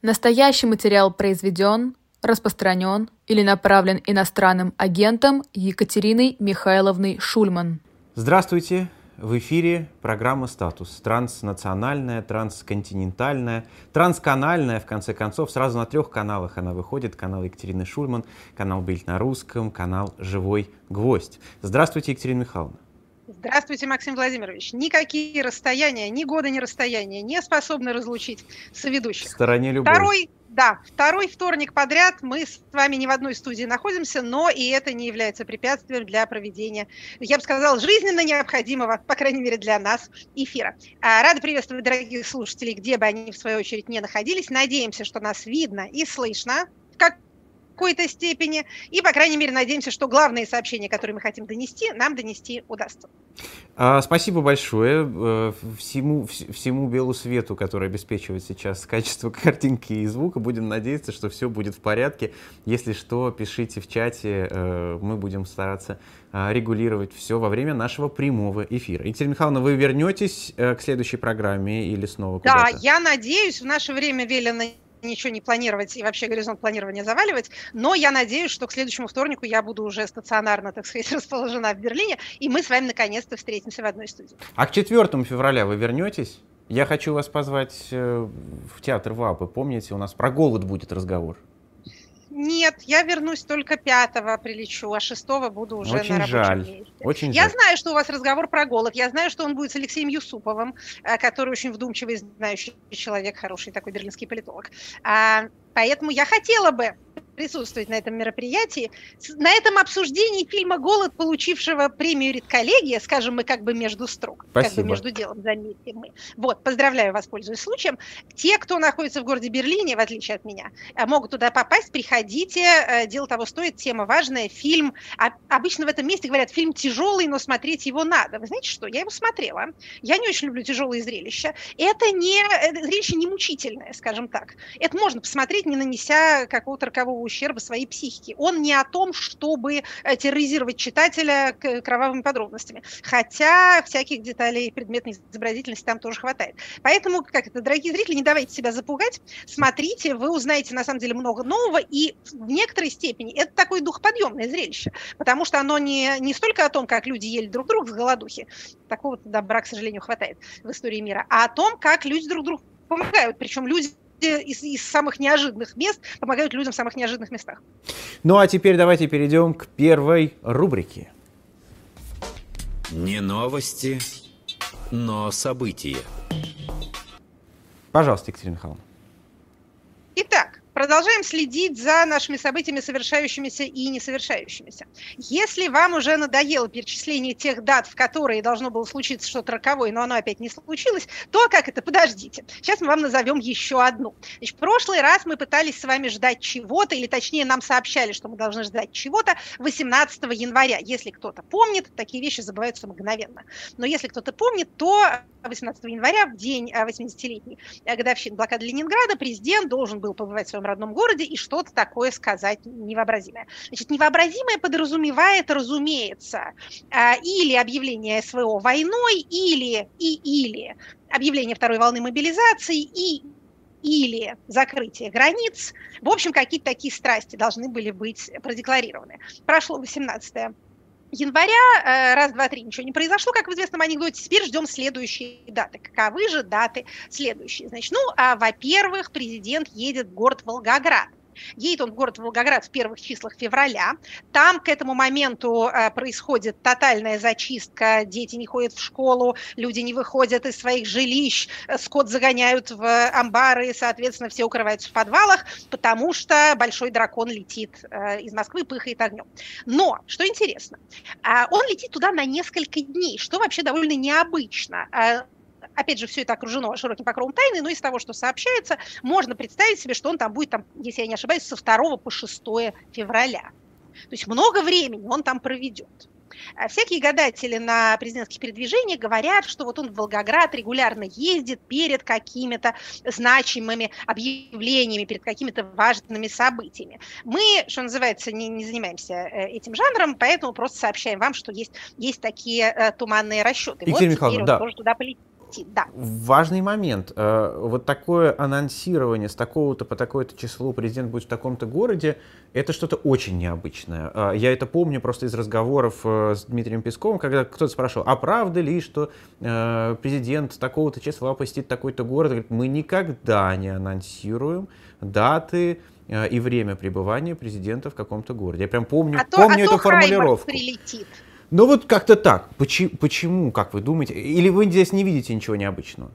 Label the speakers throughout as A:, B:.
A: Настоящий материал произведен, распространен или направлен иностранным агентом Екатериной Михайловной Шульман.
B: Здравствуйте! В эфире программа «Статус». Транснациональная, трансконтинентальная, трансканальная, в конце концов. Сразу на трех каналах она выходит. Канал Екатерины Шульман, канал «Бильд на русском», канал «Живой гвоздь». Здравствуйте, Екатерина Михайловна.
C: Здравствуйте, Максим Владимирович. Никакие расстояния, ни года, ни расстояния не способны разлучить соведущих.
B: В стороне любой.
C: Второй, да, второй вторник подряд мы с вами не в одной студии находимся, но и это не является препятствием для проведения, я бы сказала, жизненно необходимого, по крайней мере для нас, эфира. А, рада приветствовать дорогих слушателей, где бы они, в свою очередь, не находились. Надеемся, что нас видно и слышно. Как какой-то степени. И, по крайней мере, надеемся, что главные сообщения, которые мы хотим донести, нам донести удастся.
B: А, спасибо большое э, всему, всему белу свету, который обеспечивает сейчас качество картинки и звука. Будем надеяться, что все будет в порядке. Если что, пишите в чате, э, мы будем стараться э, регулировать все во время нашего прямого эфира. Екатерина Михайловна, вы вернетесь к следующей программе или снова
C: куда-то? Да, я надеюсь, в наше время велено ничего не планировать и вообще горизонт планирования заваливать, но я надеюсь, что к следующему вторнику я буду уже стационарно, так сказать, расположена в Берлине, и мы с вами наконец-то встретимся в одной студии.
B: А к 4 февраля вы вернетесь? Я хочу вас позвать э, в театр ВАПы. Помните, у нас про голод будет разговор.
C: Нет, я вернусь только пятого прилечу, а шестого буду уже
B: Очень
C: на рабочем
B: жаль.
C: месте.
B: Очень
C: я
B: жаль.
C: знаю, что у вас разговор про голод. Я знаю, что он будет с Алексеем Юсуповым, э, который очень вдумчивый, знающий человек, хороший такой берлинский политолог. А, поэтому я хотела бы присутствовать на этом мероприятии. На этом обсуждении фильма «Голод», получившего премию «Редколлегия», скажем мы как бы между строк,
B: Спасибо.
C: как бы между делом, заметьте мы. Вот, поздравляю вас, пользуясь случаем. Те, кто находится в городе Берлине, в отличие от меня, э, могут туда попасть, приходите, э, дело того стоит, тема важная, фильм, а, обычно в этом месте говорят, фильм тяжелый, но смотреть его надо. Вы знаете что, я его смотрела, я не очень люблю тяжелые зрелища, это не, это зрелище не мучительное, скажем так. Это можно посмотреть, не нанеся какого-то рокового ущерба своей психике. Он не о том, чтобы э, терроризировать читателя кровавыми подробностями. Хотя всяких деталей предметной изобразительности там тоже хватает. Поэтому, как это, дорогие зрители, не давайте себя запугать. Смотрите, вы узнаете на самом деле много нового. И в некоторой степени это такое духоподъемное зрелище. Потому что оно не, не столько о том, как люди ели друг друга с голодухи. Такого добра, к сожалению, хватает в истории мира. А о том, как люди друг другу помогают. Причем люди из, из самых неожиданных мест помогают людям в самых неожиданных местах.
B: Ну а теперь давайте перейдем к первой рубрике.
D: Не новости, но события.
B: Пожалуйста, Екатерина Михайловна.
C: Итак, Продолжаем следить за нашими событиями, совершающимися и несовершающимися. Если вам уже надоело перечисление тех дат, в которые должно было случиться что-то роковое, но оно опять не случилось, то как это? Подождите. Сейчас мы вам назовем еще одну. Значит, в прошлый раз мы пытались с вами ждать чего-то, или точнее нам сообщали, что мы должны ждать чего-то 18 января. Если кто-то помнит, такие вещи забываются мгновенно. Но если кто-то помнит, то 18 января, в день 80-летней э, годовщины блокады Ленинграда, президент должен был побывать в своем родном городе и что-то такое сказать невообразимое. Значит, невообразимое подразумевает, разумеется, э, или объявление СВО войной, или и или объявление второй волны мобилизации и или закрытие границ. В общем, какие-то такие страсти должны были быть продекларированы. Прошло 18 января, э, раз, два, три, ничего не произошло, как в известном анекдоте, теперь ждем следующие даты. Каковы же даты следующие? Значит, ну, а, во-первых, президент едет в город Волгоград. Едет он в город Волгоград в первых числах февраля. Там к этому моменту э, происходит тотальная зачистка. Дети не ходят в школу, люди не выходят из своих жилищ, э, скот загоняют в амбары, соответственно, все укрываются в подвалах, потому что большой дракон летит э, из Москвы, пыхает огнем. Но, что интересно, он летит туда на несколько дней, что вообще довольно необычно. Опять же, все это окружено широким покровом тайны, но из того, что сообщается, можно представить себе, что он там будет, там, если я не ошибаюсь, со 2 по 6 февраля. То есть много времени он там проведет. А всякие гадатели на президентских передвижениях говорят, что вот он в Волгоград регулярно ездит перед какими-то значимыми объявлениями, перед какими-то важными событиями. Мы, что называется, не, не занимаемся э, этим жанром, поэтому просто сообщаем вам, что есть, есть такие э, туманные расчеты.
B: Екатерина вот Михайловна, да.
C: тоже туда полетит. Прилетит, да.
B: Важный момент. Э, вот такое анонсирование с такого-то по такое-то число президент будет в таком-то городе, это что-то очень необычное. Э, я это помню просто из разговоров э, с Дмитрием Песковым, когда кто-то спрашивал, а правда ли, что президент такого-то числа посетит такой-то город? Говорит, мы никогда не анонсируем даты и время пребывания президента в каком-то городе. Я прям помню,
C: а то,
B: помню
C: а
B: эту
C: то
B: формулировку.
C: прилетит.
B: Ну вот как-то так. Почему, почему, как вы думаете? Или вы здесь не видите ничего необычного?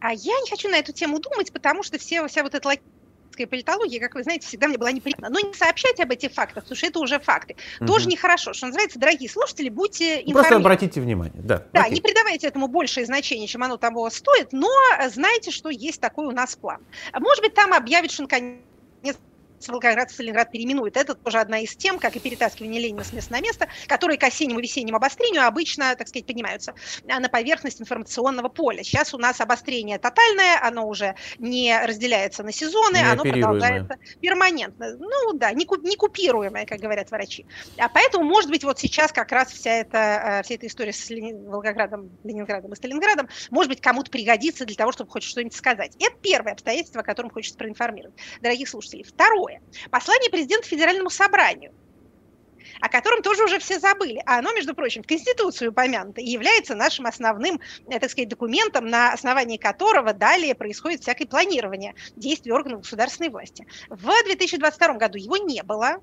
C: А я не хочу на эту тему думать, потому что все, вся вот эта логическая политология, как вы знаете, всегда мне была неприятна. Но не сообщать об этих фактах, потому что это уже факты. Угу. Тоже нехорошо. Что называется, дорогие слушатели, будьте
B: информированы. Просто обратите внимание, да.
C: Да, Окей. не придавайте этому большее значение, чем оно того стоит, но знайте, что есть такой у нас план. Может быть, там объявят, что наконец Волгоград в Сталинград переименует. Это тоже одна из тем, как и перетаскивание Ленина с места на место, которые к осеннему весеннему обострению обычно, так сказать, поднимаются на поверхность информационного поля. Сейчас у нас обострение тотальное, оно уже не разделяется на сезоны, оно продолжается перманентно. Ну да, не, не купируемое, как говорят врачи. А поэтому, может быть, вот сейчас как раз вся эта, э, вся эта история с Волгоградом, Ленинградом и Сталинградом, может быть, кому-то пригодится для того, чтобы хоть что-нибудь сказать. Это первое обстоятельство, о котором хочется проинформировать, дорогих слушателей. Второе Второе. Послание президента Федеральному собранию о котором тоже уже все забыли. А оно, между прочим, в Конституции упомянуто и является нашим основным, э, так сказать, документом, на основании которого далее происходит всякое планирование действий органов государственной власти. В 2022 году его не было,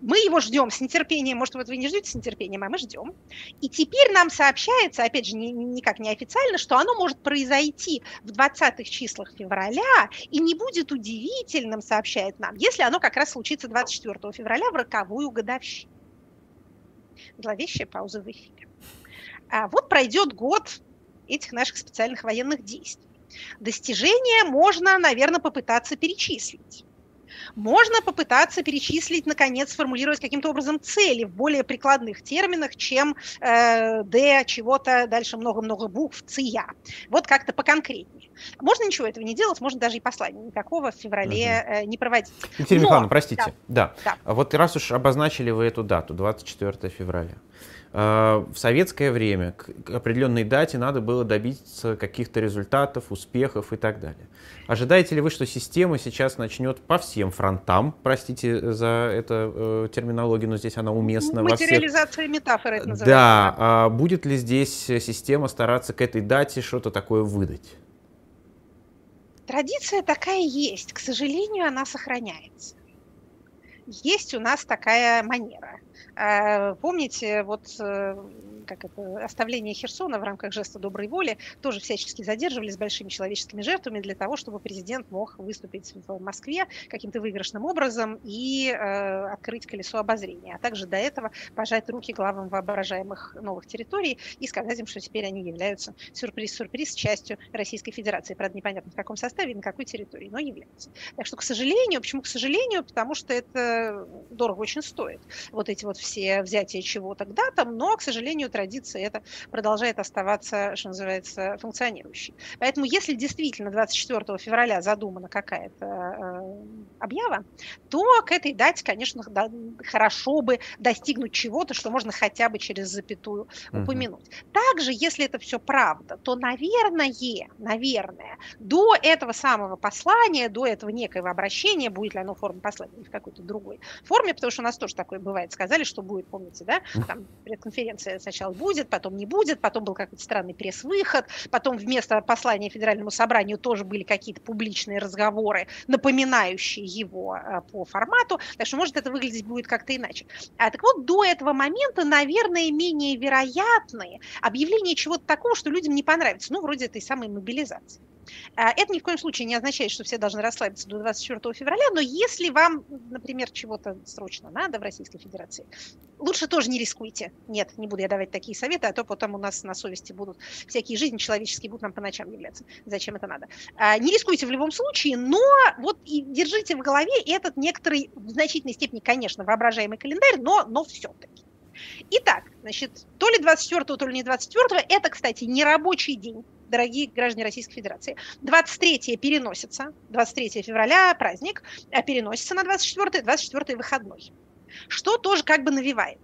C: мы его ждем с нетерпением. Может, вот вы не ждете с нетерпением, а мы ждем. И теперь нам сообщается, опять же, никак не официально, что оно может произойти в 20-х числах февраля и не будет удивительным, сообщает нам, если оно как раз случится 24 февраля в роковую годовщину. Зловещая пауза в эфире. А вот пройдет год этих наших специальных военных действий. Достижения можно, наверное, попытаться перечислить. Можно попытаться перечислить, наконец, сформулировать каким-то образом цели в более прикладных терминах, чем э, Д чего-то, дальше много-много букв, ЦИЯ. Вот как-то поконкретнее. Можно ничего этого не делать, можно даже и послания никакого в феврале угу. э, не проводить.
B: Екатерина Михайловна, простите, да. да. да. Вот раз уж обозначили вы эту дату, 24 февраля, в советское время к определенной дате надо было добиться каких-то результатов, успехов и так далее. Ожидаете ли вы, что система сейчас начнет по всем фронтам, простите за эту э, терминологию, но здесь она уместна
C: Материализация
B: во всех...
C: метафоры это называется.
B: Да, а будет ли здесь система стараться к этой дате что-то такое выдать?
C: Традиция такая есть, к сожалению, она сохраняется. Есть у нас такая манера – помните, вот э, как это, оставление Херсона в рамках жеста доброй воли тоже всячески задерживали с большими человеческими жертвами для того, чтобы президент мог выступить в Москве каким-то выигрышным образом и э, открыть колесо обозрения, а также до этого пожать руки главам воображаемых новых территорий и сказать им, что теперь они являются сюрприз-сюрприз частью Российской Федерации. Правда, непонятно в каком составе и на какой территории, но являются. Так что, к сожалению, почему к сожалению? Потому что это дорого очень стоит. Вот эти вот все взятия чего-то к но, к сожалению, традиция это продолжает оставаться, что называется, функционирующей. Поэтому, если действительно 24 февраля задумана какая-то э, объява, то к этой дате, конечно, хорошо бы достигнуть чего-то, что можно хотя бы через запятую uh-huh. упомянуть. Также, если это все правда, то, наверное, наверное, до этого самого послания, до этого некоего обращения, будет ли оно в форме послания или в какой-то другой форме, потому что у нас тоже такое бывает, сказали, что будет, помните, да, там предконференция сначала будет, потом не будет, потом был какой-то странный пресс-выход, потом вместо послания Федеральному собранию тоже были какие-то публичные разговоры, напоминающие его э, по формату, так что, может, это выглядеть будет как-то иначе. А, так вот, до этого момента, наверное, менее вероятные объявления чего-то такого, что людям не понравится, ну, вроде этой самой мобилизации. А, это ни в коем случае не означает, что все должны расслабиться до 24 февраля, но если вам, например, чего-то срочно надо в Российской Федерации, лучше тоже не рискуйте. Нет, не буду я давать такие советы, а то потом у нас на совести будут всякие жизни человеческие, будут нам по ночам являться. Зачем это надо? А, не рискуйте в любом случае, но вот и держите в голове этот некоторый, в значительной степени, конечно, воображаемый календарь, но, но все-таки. Итак, значит, то ли 24, то ли не 24, это, кстати, не рабочий день дорогие граждане Российской Федерации. 23 переносится, 23 февраля праздник, а переносится на 24, 24 выходной. Что тоже как бы навевает.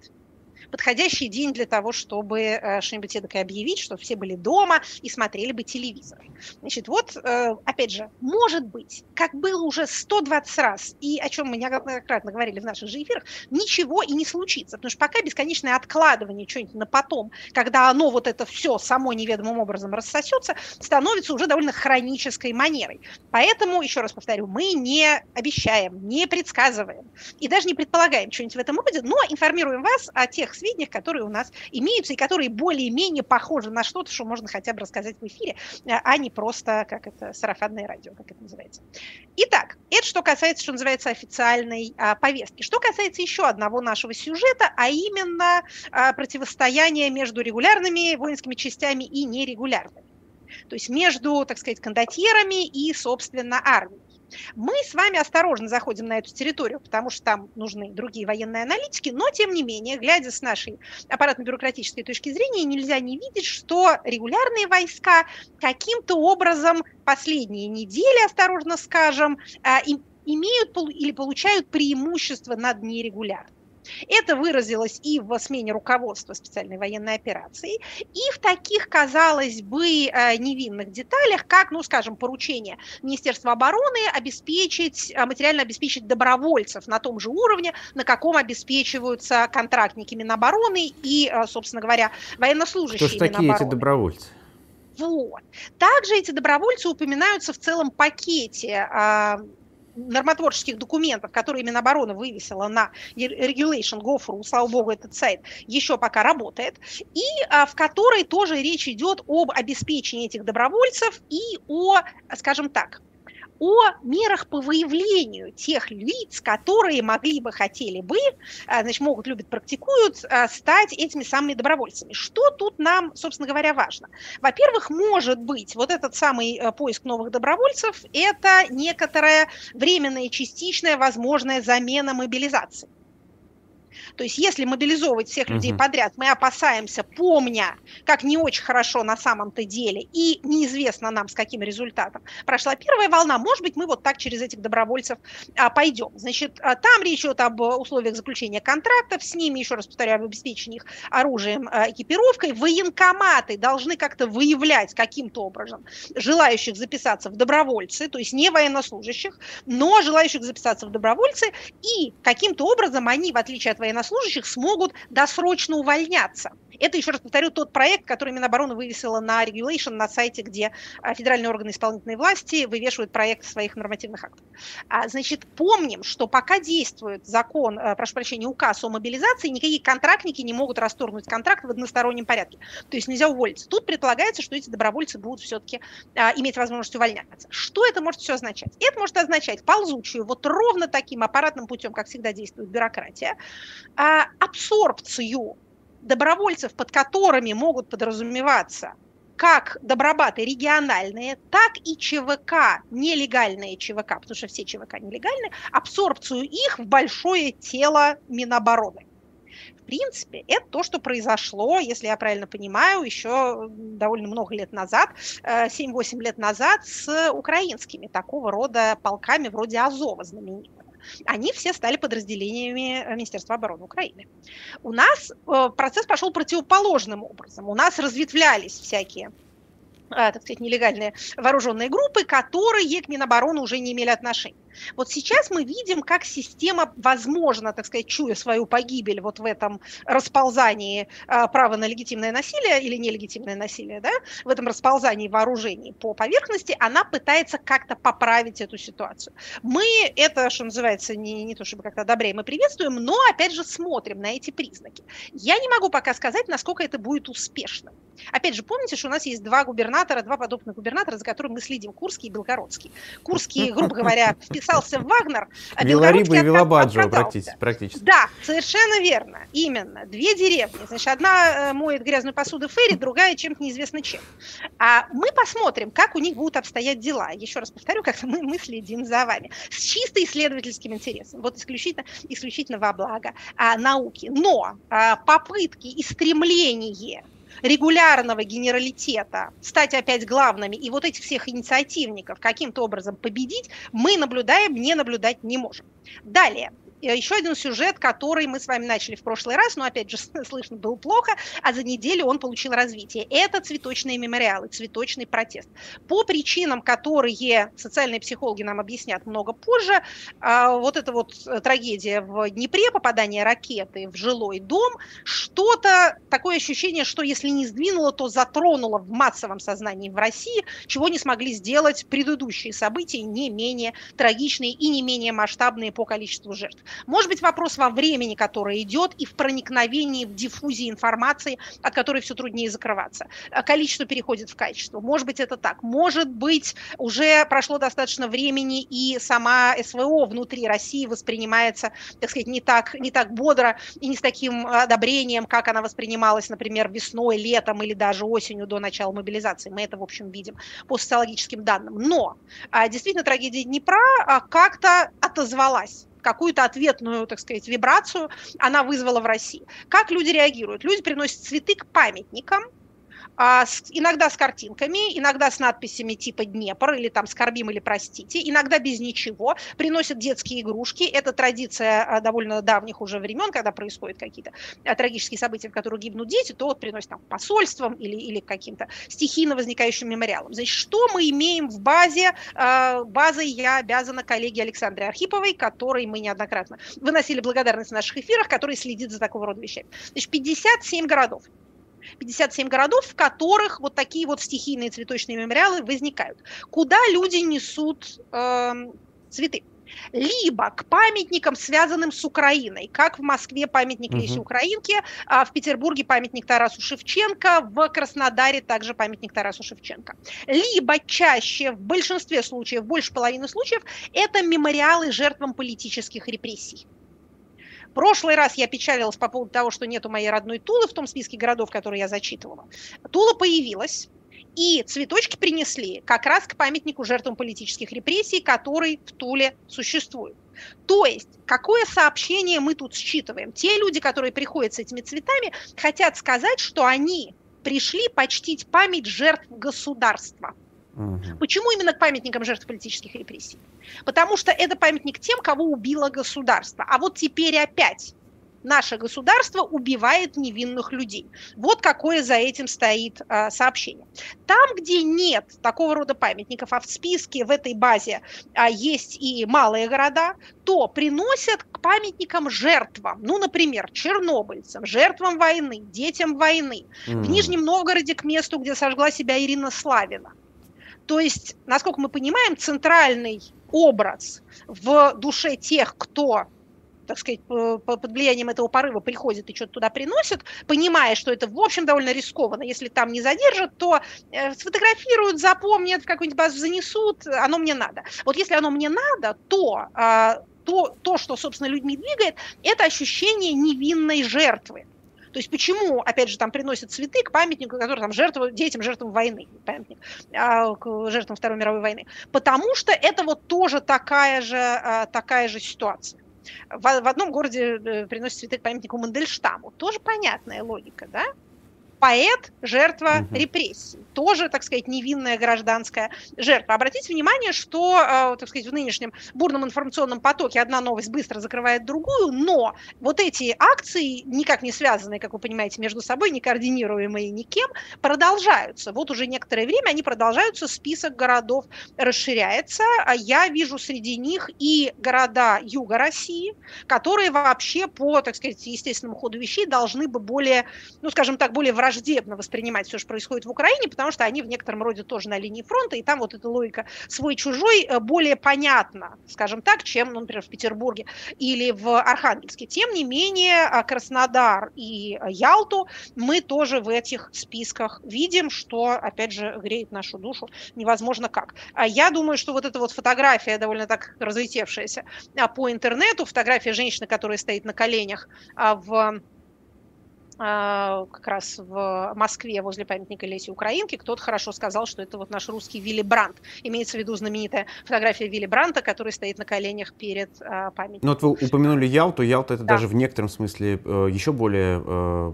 C: Подходящий день для того, чтобы э, что-нибудь эдакое объявить, чтобы все были дома и смотрели бы телевизор. Значит, вот, э, опять же, может быть, как было уже 120 раз, и о чем мы неоднократно говорили в наших же эфирах, ничего и не случится, потому что пока бесконечное откладывание чего-нибудь на потом, когда оно вот это все само неведомым образом рассосется, становится уже довольно хронической манерой. Поэтому, еще раз повторю, мы не обещаем, не предсказываем и даже не предполагаем что-нибудь в этом роде, но информируем вас о тех сведениях, которые у нас имеются и которые более-менее похожи на что-то, что можно хотя бы рассказать в эфире, а не просто, как это, сарафанное радио, как это называется. Итак, это что касается, что называется, официальной а, повестки. Что касается еще одного нашего сюжета, а именно а, противостояния между регулярными воинскими частями и нерегулярными. То есть между, так сказать, кондотьерами и, собственно, армией. Мы с вами осторожно заходим на эту территорию, потому что там нужны другие военные аналитики, но тем не менее, глядя с нашей аппаратно-бюрократической точки зрения, нельзя не видеть, что регулярные войска каким-то образом последние недели, осторожно скажем, а, имеют или получают преимущество над нерегулярными. Это выразилось и в смене руководства специальной военной операции, и в таких, казалось бы, э, невинных деталях, как, ну, скажем, поручение Министерства обороны обеспечить, э, материально обеспечить добровольцев на том же уровне, на каком обеспечиваются контрактники Минобороны и, э, собственно говоря, военнослужащие
B: Кто же такие эти добровольцы?
C: Вот. Также эти добровольцы упоминаются в целом пакете а, нормотворческих документов, которые Минобороны вывесила на regulation.gov.ru, слава богу, этот сайт еще пока работает, и а, в которой тоже речь идет об обеспечении этих добровольцев и о, скажем так, о мерах по выявлению тех лиц, которые могли бы, хотели бы, а, значит, могут, любят, практикуют, а, стать этими самыми добровольцами. Что тут нам, собственно говоря, важно? Во-первых, может быть, вот этот самый э, поиск новых добровольцев – это некоторая временная, частичная, возможная замена мобилизации. То есть если мобилизовывать всех людей угу. подряд, мы опасаемся, помня, как не очень хорошо на самом-то деле, и неизвестно нам с каким результатом прошла первая волна, может быть, мы вот так через этих добровольцев а, пойдем. Значит, а, там речь идет об условиях заключения контрактов с ними, еще раз повторяю, об обеспечении их оружием, а, экипировкой. Военкоматы должны как-то выявлять каким-то образом желающих записаться в добровольцы, то есть не военнослужащих, но желающих записаться в добровольцы, и каким-то образом они, в отличие от военнослужащих, смогут досрочно увольняться. Это, еще раз повторю, тот проект, который Минобороны вывесила на Regulation, на сайте, где а, федеральные органы исполнительной власти вывешивают проект своих нормативных актов. А, значит, помним, что пока действует закон, а, прошу прощения, указ о мобилизации, никакие контрактники не могут расторгнуть контракт в одностороннем порядке. То есть нельзя уволиться. Тут предполагается, что эти добровольцы будут все-таки а, иметь возможность увольняться. Что это может все означать? Это может означать ползучую, вот ровно таким аппаратным путем, как всегда действует бюрократия, абсорбцию добровольцев, под которыми могут подразумеваться как добробаты региональные, так и ЧВК, нелегальные ЧВК, потому что все ЧВК нелегальные, абсорбцию их в большое тело Минобороны. В принципе, это то, что произошло, если я правильно понимаю, еще довольно много лет назад, 7-8 э, лет назад с украинскими такого рода полками вроде Азова знаменитых они все стали подразделениями э, Министерства обороны Украины. У нас э, процесс пошел противоположным образом. У нас разветвлялись всякие так сказать, нелегальные вооруженные группы, которые к Минобороны уже не имели отношения. Вот сейчас мы видим, как система, возможно, так сказать, чуя свою погибель вот в этом расползании а, права на легитимное насилие или нелегитимное насилие, да, в этом расползании вооружений по поверхности, она пытается как-то поправить эту ситуацию. Мы это, что называется, не, не то чтобы как-то одобряем и приветствуем, но, опять же, смотрим на эти признаки. Я не могу пока сказать, насколько это будет успешно. Опять же, помните, что у нас есть два губернатора, два подобных губернатора, за которыми мы следим, Курский и Белгородский. Курский, грубо говоря, вписался в Вагнер,
B: а Белгородский и практически, практически.
C: Да, совершенно верно, именно. Две деревни. Значит, одна э, моет грязную посуду Ферри, другая чем-то неизвестно чем. А мы посмотрим, как у них будут обстоять дела. Еще раз повторю, как мы, мы следим за вами. С чисто исследовательским интересом. Вот исключительно, исключительно во благо а, науки. Но а, попытки и стремление регулярного генералитета стать опять главными и вот этих всех инициативников каким-то образом победить, мы наблюдаем, не наблюдать не можем. Далее, еще один сюжет, который мы с вами начали в прошлый раз, но опять же слышно было плохо, а за неделю он получил развитие. Это цветочные мемориалы, цветочный протест. По причинам, которые социальные психологи нам объяснят много позже, а, вот эта вот трагедия в Днепре, попадание ракеты в жилой дом, что-то, такое ощущение, что если не сдвинуло, то затронуло в массовом сознании в России, чего не смогли сделать предыдущие события, не менее трагичные и не менее масштабные по количеству жертв. Может быть, вопрос во времени, которое идет, и в проникновении, в диффузии информации, от которой все труднее закрываться. А количество переходит в качество. Может быть, это так. Может быть, уже прошло достаточно времени, и сама СВО внутри России воспринимается, так сказать, не так, не так бодро и не с таким одобрением, как она воспринималась, например, весной, летом или даже осенью до начала мобилизации. Мы это, в общем, видим по социологическим данным. Но а, действительно трагедия Днепра а, как-то отозвалась какую-то ответную, так сказать, вибрацию она вызвала в России. Как люди реагируют? Люди приносят цветы к памятникам, а, с, иногда с картинками, иногда с надписями типа Днепр или там скорбим или простите, иногда без ничего, приносят детские игрушки. Это традиция а, довольно давних уже времен, когда происходят какие-то а, трагические события, в которых гибнут дети, то вот приносят там посольством или, или каким-то стихийно возникающим мемориалом. Значит, что мы имеем в базе? Базой я обязана коллеге Александре Архиповой, которой мы неоднократно выносили благодарность в наших эфирах, который следит за такого рода вещами. Значит, 57 городов 57 городов, в которых вот такие вот стихийные цветочные мемориалы возникают. Куда люди несут э, цветы? либо к памятникам, связанным с Украиной, как в Москве памятник угу. Лесе Украинке, а в Петербурге памятник Тарасу Шевченко, в Краснодаре также памятник Тарасу Шевченко. Либо чаще, в большинстве случаев, больше половины случаев, это мемориалы жертвам политических репрессий прошлый раз я печалилась по поводу того, что нету моей родной Тулы в том списке городов, которые я зачитывала. Тула появилась, и цветочки принесли как раз к памятнику жертвам политических репрессий, который в Туле существует. То есть, какое сообщение мы тут считываем? Те люди, которые приходят с этими цветами, хотят сказать, что они пришли почтить память жертв государства – Угу. Почему именно к памятникам жертв политических репрессий? Потому что это памятник тем, кого убило государство. А вот теперь опять наше государство убивает невинных людей. Вот какое за этим стоит а, сообщение. Там, где нет такого рода памятников, а в списке в этой базе а, есть и малые города, то приносят к памятникам жертвам, ну, например, чернобыльцам, жертвам войны, детям войны. Mm. В Нижнем Новгороде к месту, где сожгла себя Ирина Славина – то есть, насколько мы понимаем, центральный образ в душе тех, кто так сказать, под влиянием этого порыва приходит и что-то туда приносит, понимая, что это, в общем, довольно рискованно. Если там не задержат, то э, сфотографируют, запомнят, в какую-нибудь базу занесут, оно мне надо. Вот если оно мне надо, то а, то, то, что, собственно, людьми двигает, это ощущение невинной жертвы. То есть почему, опять же, там приносят цветы к памятнику, который там жертва, детям жертвам войны, памятник, а, к жертвам Второй мировой войны? Потому что это вот тоже такая же, а, такая же ситуация. В, в одном городе э, приносят цветы к памятнику Мандельштаму. Тоже понятная логика, да? Поэт – жертва угу. репрессий. Тоже, так сказать, невинная гражданская жертва. Обратите внимание, что, э, так сказать, в нынешнем бурном информационном потоке одна новость быстро закрывает другую, но вот эти акции, никак не связанные, как вы понимаете, между собой, не координируемые никем, продолжаются. Вот уже некоторое время они продолжаются, список городов расширяется. А я вижу среди них и города юга России, которые вообще по, так сказать, естественному ходу вещей должны бы более, ну, скажем так, более враждебно воспринимать все, что происходит в Украине, потому что они в некотором роде тоже на линии фронта, и там вот эта логика свой-чужой э, более понятна, скажем так, чем, ну, например, в Петербурге или в Архангельске. Тем не менее, э, Краснодар и э, Ялту мы тоже в этих списках видим, что, опять же, греет нашу душу невозможно как. А я думаю, что вот эта вот фотография довольно так разлетевшаяся по интернету, фотография женщины, которая стоит на коленях в а, как раз в Москве возле памятника Леси Украинки, кто-то хорошо сказал, что это вот наш русский Вилли Брандт. Имеется в виду знаменитая фотография Вилли Бранта, который стоит на коленях перед а, памятником.
B: Ну вот вы упомянули Ялту. Ялта это да. даже в некотором смысле э, еще более э,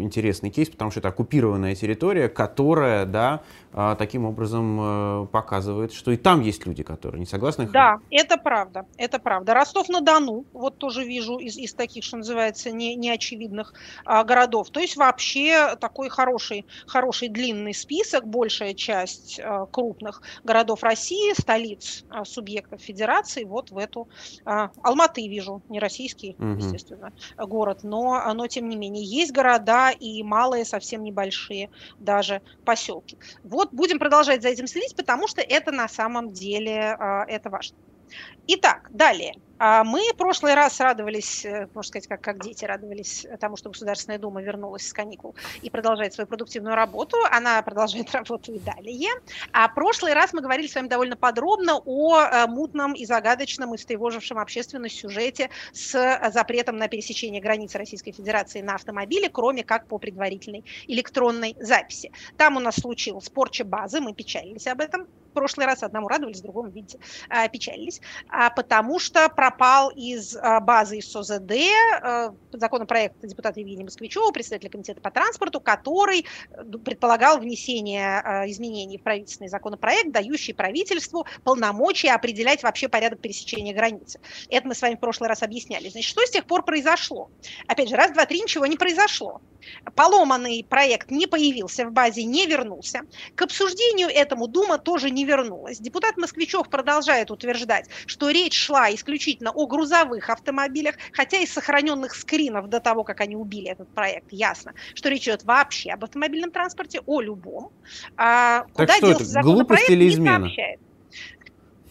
B: интересный кейс, потому что это оккупированная территория, которая, да, э, таким образом э, показывает, что и там есть люди, которые не согласны.
C: Да, это правда, это правда. Ростов-на-Дону, вот тоже вижу из, из таких, что называется, не, неочевидных а, городов, городов. То есть вообще такой хороший, хороший длинный список, большая часть э, крупных городов России, столиц э, субъектов федерации, вот в эту э, Алматы вижу, не российский, угу. естественно, город, но, но тем не менее есть города и малые, совсем небольшие даже поселки. Вот будем продолжать за этим следить, потому что это на самом деле это важно. Итак, далее. А мы в прошлый раз радовались, э, можно сказать, как, как дети радовались тому, что Государственная Дума вернулась с каникул и продолжает свою продуктивную работу. Она продолжает работу и далее. А прошлый раз мы говорили с вами довольно подробно о э, мутном и загадочном и встревожившем общественность сюжете с э, запретом на пересечение границы Российской Федерации на автомобиле, кроме как по предварительной электронной записи. Там у нас случилась порча базы, мы печалились об этом прошлый раз, одному радовались, другому, видите, печалились, а потому что пропал из а, базы из СОЗД законопроект депутата Евгения Москвичева, председателя комитета по транспорту, который э, предполагал внесение изменений в правительственный законопроект, дающий правительству полномочия определять вообще порядок пересечения границы. Это мы с вами в прошлый раз объясняли. Значит, что с тех пор произошло? Опять же, раз, два, три, ничего не произошло. Поломанный проект не появился в базе, не вернулся. К обсуждению этому Дума тоже не вернулась. Депутат Москвичев продолжает утверждать, что речь шла исключительно о грузовых автомобилях, хотя из сохраненных скринов до того, как они убили этот проект, ясно, что речь идет вообще об автомобильном транспорте, о любом.
B: А, так куда что делся это, глупость или измена?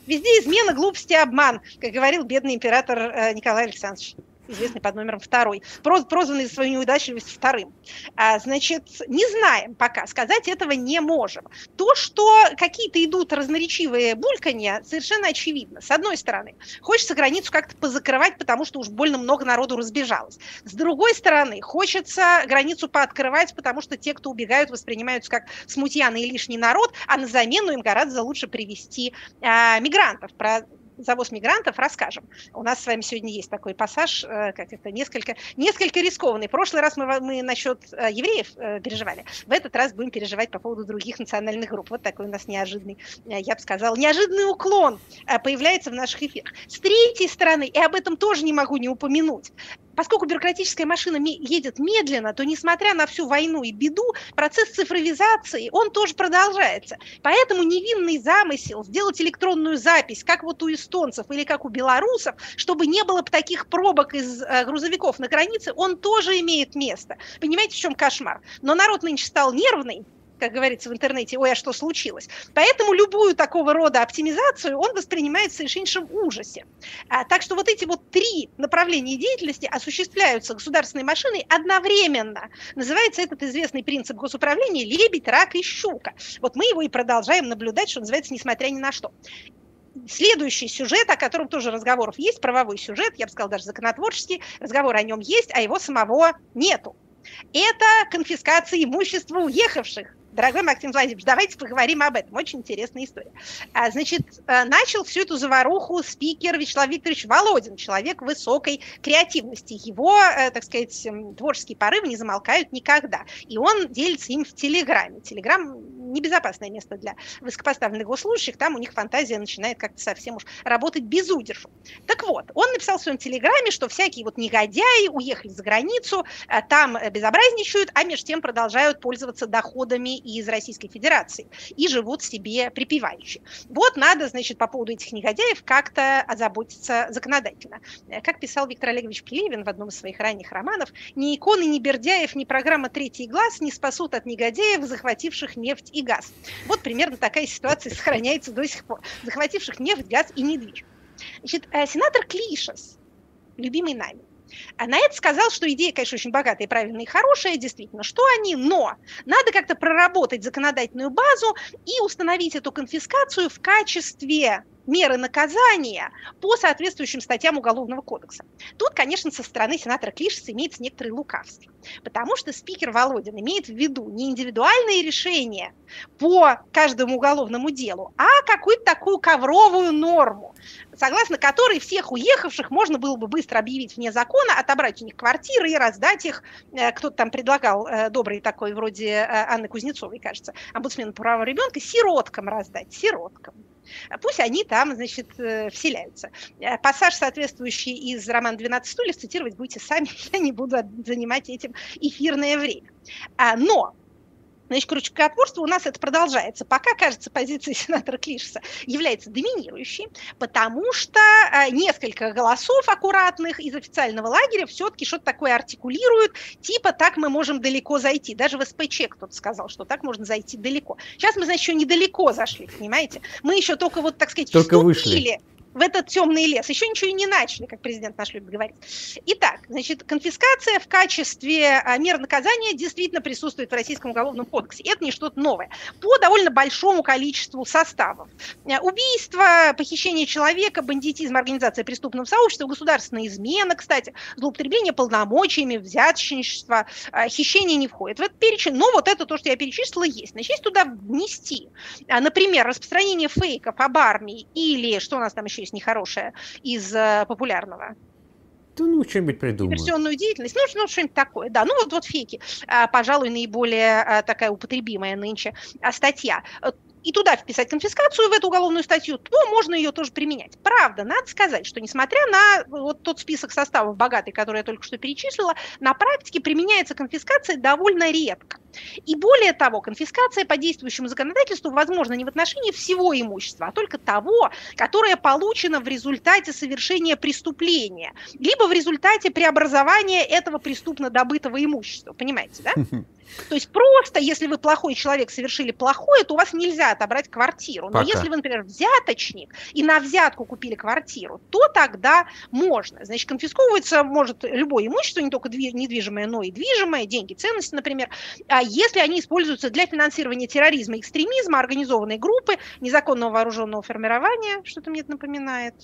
C: Везде измена, глупость и обман, как говорил бедный император э, Николай Александрович известный под номером второй, прозванный за свою неудачливость вторым. А, значит, не знаем пока, сказать этого не можем. То, что какие-то идут разноречивые бульканья, совершенно очевидно. С одной стороны, хочется границу как-то позакрывать, потому что уж больно много народу разбежалось. С другой стороны, хочется границу пооткрывать, потому что те, кто убегают, воспринимаются как смутьяны и лишний народ, а на замену им гораздо лучше привести а, мигрантов. Про завоз мигрантов расскажем. У нас с вами сегодня есть такой пассаж, э, как это, несколько, несколько рискованный. В прошлый раз мы, мы насчет э, евреев э, переживали, в этот раз будем переживать по поводу других национальных групп. Вот такой у нас неожиданный, я бы сказала, неожиданный уклон появляется в наших эфирах. С третьей стороны, и об этом тоже не могу не упомянуть, поскольку бюрократическая машина едет медленно, то несмотря на всю войну и беду, процесс цифровизации, он тоже продолжается. Поэтому невинный замысел сделать электронную запись, как вот у эстонцев или как у белорусов, чтобы не было таких пробок из э, грузовиков на границе, он тоже имеет место. Понимаете, в чем кошмар? Но народ нынче стал нервный, как говорится в интернете, ой, а что случилось? Поэтому любую такого рода оптимизацию он воспринимает в совершеннейшем ужасе. А, так что вот эти вот три направления деятельности осуществляются государственной машиной одновременно. Называется этот известный принцип госуправления «лебедь, рак и щука». Вот мы его и продолжаем наблюдать, что называется, несмотря ни на что следующий сюжет, о котором тоже разговоров есть, правовой сюжет, я бы сказала даже законотворческий, разговор о нем есть, а его самого нету. Это конфискация имущества уехавших. Дорогой Максим Владимирович, давайте поговорим об этом. Очень интересная история. А, значит, э, начал всю эту заваруху спикер Вячеслав Викторович Володин, человек высокой креативности. Его, э, так сказать, творческие порывы не замолкают никогда. И он делится им в Телеграме. Телеграм небезопасное место для высокопоставленных госслужащих, там у них фантазия начинает как-то совсем уж работать без удержу. Так вот, он написал в своем телеграме, что всякие вот негодяи уехали за границу, э, там безобразничают, а между тем продолжают пользоваться доходами из Российской Федерации и живут себе припеваючи. Вот надо, значит, по поводу этих негодяев как-то озаботиться законодательно. Э, как писал Виктор Олегович Пелевин в одном из своих ранних романов, ни иконы, ни Бердяев, ни программа «Третий глаз» не спасут от негодяев, захвативших нефть и газ. Вот примерно такая ситуация сохраняется до сих пор. Захвативших нефть, газ и недвижимость. Значит, э, сенатор Клишес, любимый нами, а на это сказал, что идея, конечно, очень богатая, правильная и хорошая, действительно, что они, но надо как-то проработать законодательную базу и установить эту конфискацию в качестве меры наказания по соответствующим статьям Уголовного кодекса. Тут, конечно, со стороны сенатора Клишеса имеется некоторое лукавство, потому что спикер Володин имеет в виду не индивидуальные решения по каждому уголовному делу, а какую-то такую ковровую норму, согласно которой всех уехавших можно было бы быстро объявить вне закона, отобрать у них квартиры и раздать их. Э, кто-то там предлагал, э, добрый такой, вроде э, Анны Кузнецовой, кажется, омбудсмен по ребенка, сироткам раздать, сироткам. Пусть они там, значит, вселяются. Пассаж, соответствующий из романа «12 стульев», цитировать будете сами, я не буду занимать этим эфирное время. А, но Значит, крючкотворство у нас это продолжается. Пока, кажется, позиция сенатора Клишеса является доминирующей, потому что э, несколько голосов аккуратных из официального лагеря все-таки что-то такое артикулируют, типа так мы можем далеко зайти. Даже в СПЧ кто-то сказал, что так можно зайти далеко. Сейчас мы, значит, еще недалеко зашли, понимаете? Мы еще только вот, так сказать,
B: только
C: вступили
B: вышли
C: в этот темный лес. Еще ничего и не начали, как президент наш любит говорить. Итак, значит, конфискация в качестве а, мер наказания действительно присутствует в Российском уголовном кодексе. Это не что-то новое. По довольно большому количеству составов. Э, убийство, похищение человека, бандитизм, организация преступного сообщества, государственная измена, кстати, злоупотребление полномочиями, взяточничество, э, хищение не входит в этот перечень. Но вот это то, что я перечислила, есть. Значит, туда внести, например, распространение фейков об армии или, что у нас там еще есть нехорошее из э, популярного?
B: Да ну, что-нибудь придумаю.
C: Диверсионную деятельность, ну, ну что-нибудь такое, да. Ну, вот, вот фейки, а, пожалуй, наиболее а, такая употребимая нынче а, статья и туда вписать конфискацию в эту уголовную статью, то можно ее тоже применять. Правда, надо сказать, что несмотря на вот тот список составов богатый, который я только что перечислила, на практике применяется конфискация довольно редко. И более того, конфискация по действующему законодательству возможна не в отношении всего имущества, а только того, которое получено в результате совершения преступления, либо в результате преобразования этого преступно добытого имущества. Понимаете, да? То есть просто, если вы плохой человек, совершили плохое, то у вас нельзя отобрать квартиру. Но Пока. если вы, например, взяточник и на взятку купили квартиру, то тогда можно. Значит, конфисковывается может любое имущество, не только недвижимое, но и движимое, деньги, ценности, например, а если они используются для финансирования терроризма, экстремизма, организованной группы, незаконного вооруженного формирования, что-то мне это напоминает.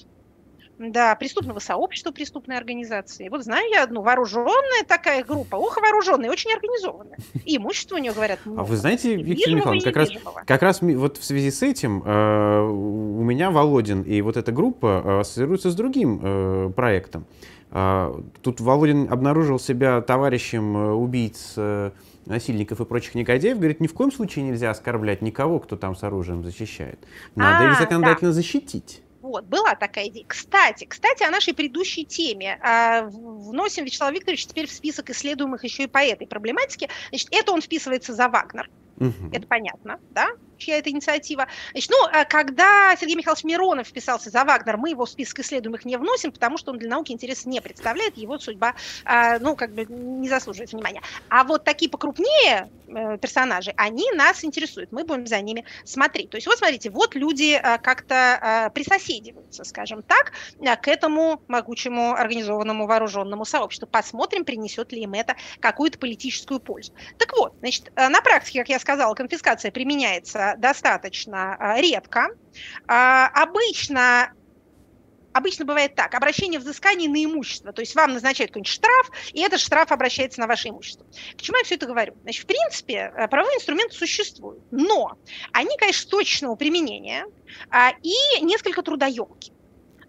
C: Да, преступного сообщества, преступной организации. Вот знаю я одну, вооруженная такая группа, ох, вооруженная, очень организованная. И имущество у нее, говорят,
B: много. А вы знаете, Виктор Михайлович, как раз, как раз вот в связи с этим э, у меня Володин и вот эта группа э, ассоциируются с другим э, проектом. Э, тут Володин обнаружил себя товарищем э, убийц э, насильников и прочих негодяев, говорит, ни в коем случае нельзя оскорблять никого, кто там с оружием защищает. Надо а, их законодательно да. защитить.
C: Вот, была такая идея. Кстати, кстати, о нашей предыдущей теме. А, вносим Вячеслав Викторович теперь в список исследуемых еще и по этой проблематике. Значит, это он вписывается за Вагнер. Угу. Это понятно, да? Чья это инициатива. Значит, ну, а когда Сергей Михайлович Миронов вписался за Вагнер, мы его в список исследуемых не вносим, потому что он для науки интереса не представляет, его судьба, а, ну, как бы не заслуживает внимания. А вот такие покрупнее э, персонажи, они нас интересуют, мы будем за ними смотреть. То есть вот смотрите, вот люди а, как-то присоседиваются, скажем так, к этому могучему организованному вооруженному сообществу. Посмотрим, принесет ли им это какую-то политическую пользу. Так вот, значит, на практике, как я сказала, конфискация применяется достаточно а, редко. А, обычно Обычно бывает так, обращение взысканий на имущество, то есть вам назначают какой-нибудь штраф, и этот штраф обращается на ваше имущество. К чему я все это говорю? Значит, в принципе, э, правовые инструменты существуют, но они, конечно, точного применения а, и несколько трудоемкие.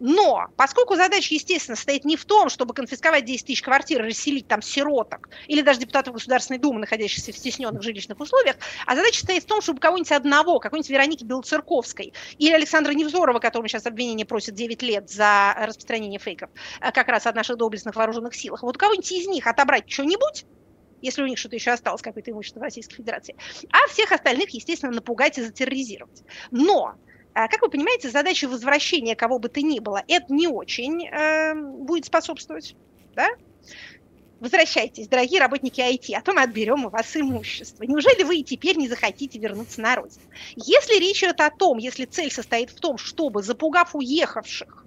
C: Но поскольку задача, естественно, стоит не в том, чтобы конфисковать 10 тысяч квартир, расселить там сироток или даже депутатов Государственной Думы, находящихся в стесненных жилищных условиях, а задача стоит в том, чтобы кого-нибудь одного, какой-нибудь Вероники Белоцерковской или Александра Невзорова, которому сейчас обвинение просит 9 лет за распространение фейков, э, как раз от наших доблестных вооруженных силах, вот кого-нибудь из них отобрать что-нибудь, если у них что-то еще осталось, какое-то имущество в Российской Федерации, а всех остальных, естественно, напугать и затерроризировать. Но как вы понимаете, задача возвращения кого бы то ни было, это не очень э, будет способствовать. Да? Возвращайтесь, дорогие работники IT, а то мы отберем у вас имущество. Неужели вы и теперь не захотите вернуться на родину? Если речь идет о том, если цель состоит в том, чтобы, запугав уехавших,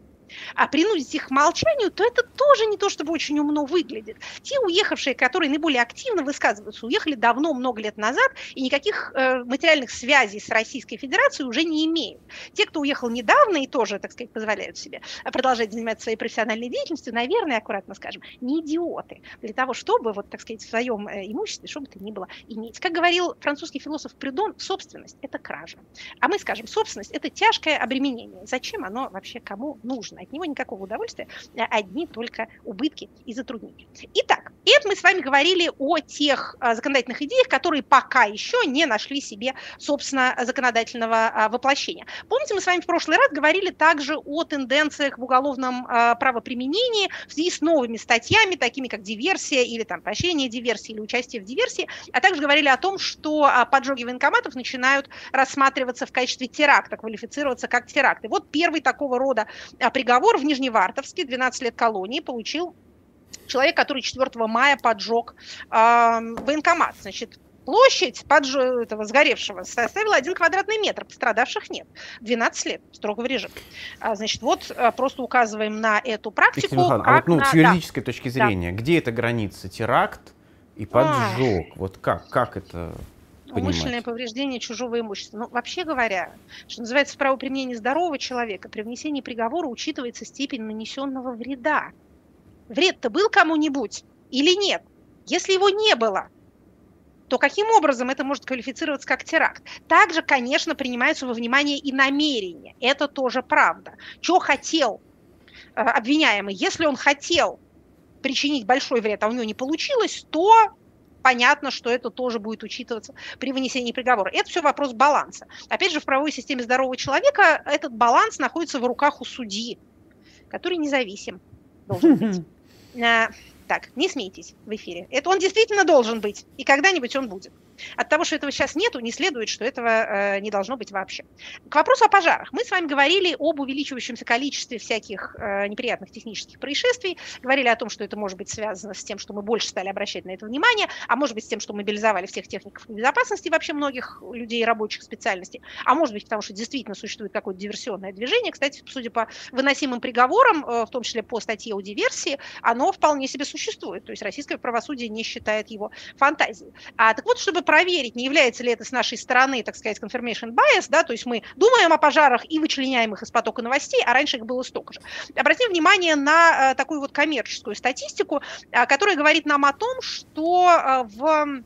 C: а принудить их к молчанию, то это тоже не то, чтобы очень умно выглядит. Те уехавшие, которые наиболее активно высказываются, уехали давно, много лет назад, и никаких э, материальных связей с Российской Федерацией уже не имеют. Те, кто уехал недавно и тоже, так сказать, позволяют себе продолжать заниматься своей профессиональной деятельностью, наверное, аккуратно скажем, не идиоты для того, чтобы, вот, так сказать, в своем э, имуществе, что бы то ни было, иметь. Как говорил французский философ Придон, собственность – это кража. А мы скажем, собственность – это тяжкое обременение. Зачем оно вообще кому нужно? От него никакого удовольствия, а одни только убытки и затруднения. Итак, это мы с вами говорили о тех а, законодательных идеях, которые пока еще не нашли себе, собственно, законодательного а, воплощения. Помните, мы с вами в прошлый раз говорили также о тенденциях в уголовном а, правоприменении в связи с новыми статьями, такими как диверсия или там прощение диверсии или участие в диверсии, а также говорили о том, что поджоги военкоматов начинают рассматриваться в качестве теракта, квалифицироваться как теракты. Вот первый такого рода приговор в Нижневартовске, 12 лет колонии, получил человек, который 4 мая поджег э, военкомат. Значит, площадь подж... этого сгоревшего составила 1 квадратный метр, пострадавших нет. 12 лет строгого режима. А, значит, вот а, просто указываем на эту практику.
B: Михаил, а вот ну, на... с юридической да. точки зрения, да. где эта граница? Теракт и поджог? Ой. Вот как, как это понимать?
C: Умышленное повреждение чужого имущества. Ну, вообще говоря, что называется в правоприменении здорового человека, при внесении приговора учитывается степень нанесенного вреда. Вред-то был кому-нибудь или нет? Если его не было, то каким образом это может квалифицироваться как теракт? Также, конечно, принимаются во внимание и намерения. Это тоже правда. Что хотел э, обвиняемый? Если он хотел причинить большой вред, а у него не получилось, то понятно, что это тоже будет учитываться при вынесении приговора. Это все вопрос баланса. Опять же, в правовой системе здорового человека этот баланс находится в руках у судьи, который независим должен быть. Так, не смейтесь в эфире. Это он действительно должен быть, и когда-нибудь он будет. От того, что этого сейчас нету, не следует, что этого э, не должно быть вообще. К вопросу о пожарах. Мы с вами говорили об увеличивающемся количестве всяких э, неприятных технических происшествий, говорили о том, что это может быть связано с тем, что мы больше стали обращать на это внимание, а может быть с тем, что мобилизовали всех техников безопасности, вообще многих людей рабочих специальностей, а может быть потому, что действительно существует какое-то диверсионное движение. Кстати, судя по выносимым приговорам, э, в том числе по статье о диверсии, оно вполне себе существует. То есть российское правосудие не считает его фантазией. А, так вот, чтобы проверить, не является ли это с нашей стороны, так сказать, confirmation bias, да, то есть мы думаем о пожарах и вычленяем их из потока новостей, а раньше их было столько же. Обратим внимание на э, такую вот коммерческую статистику, э, которая говорит нам о том, что э, в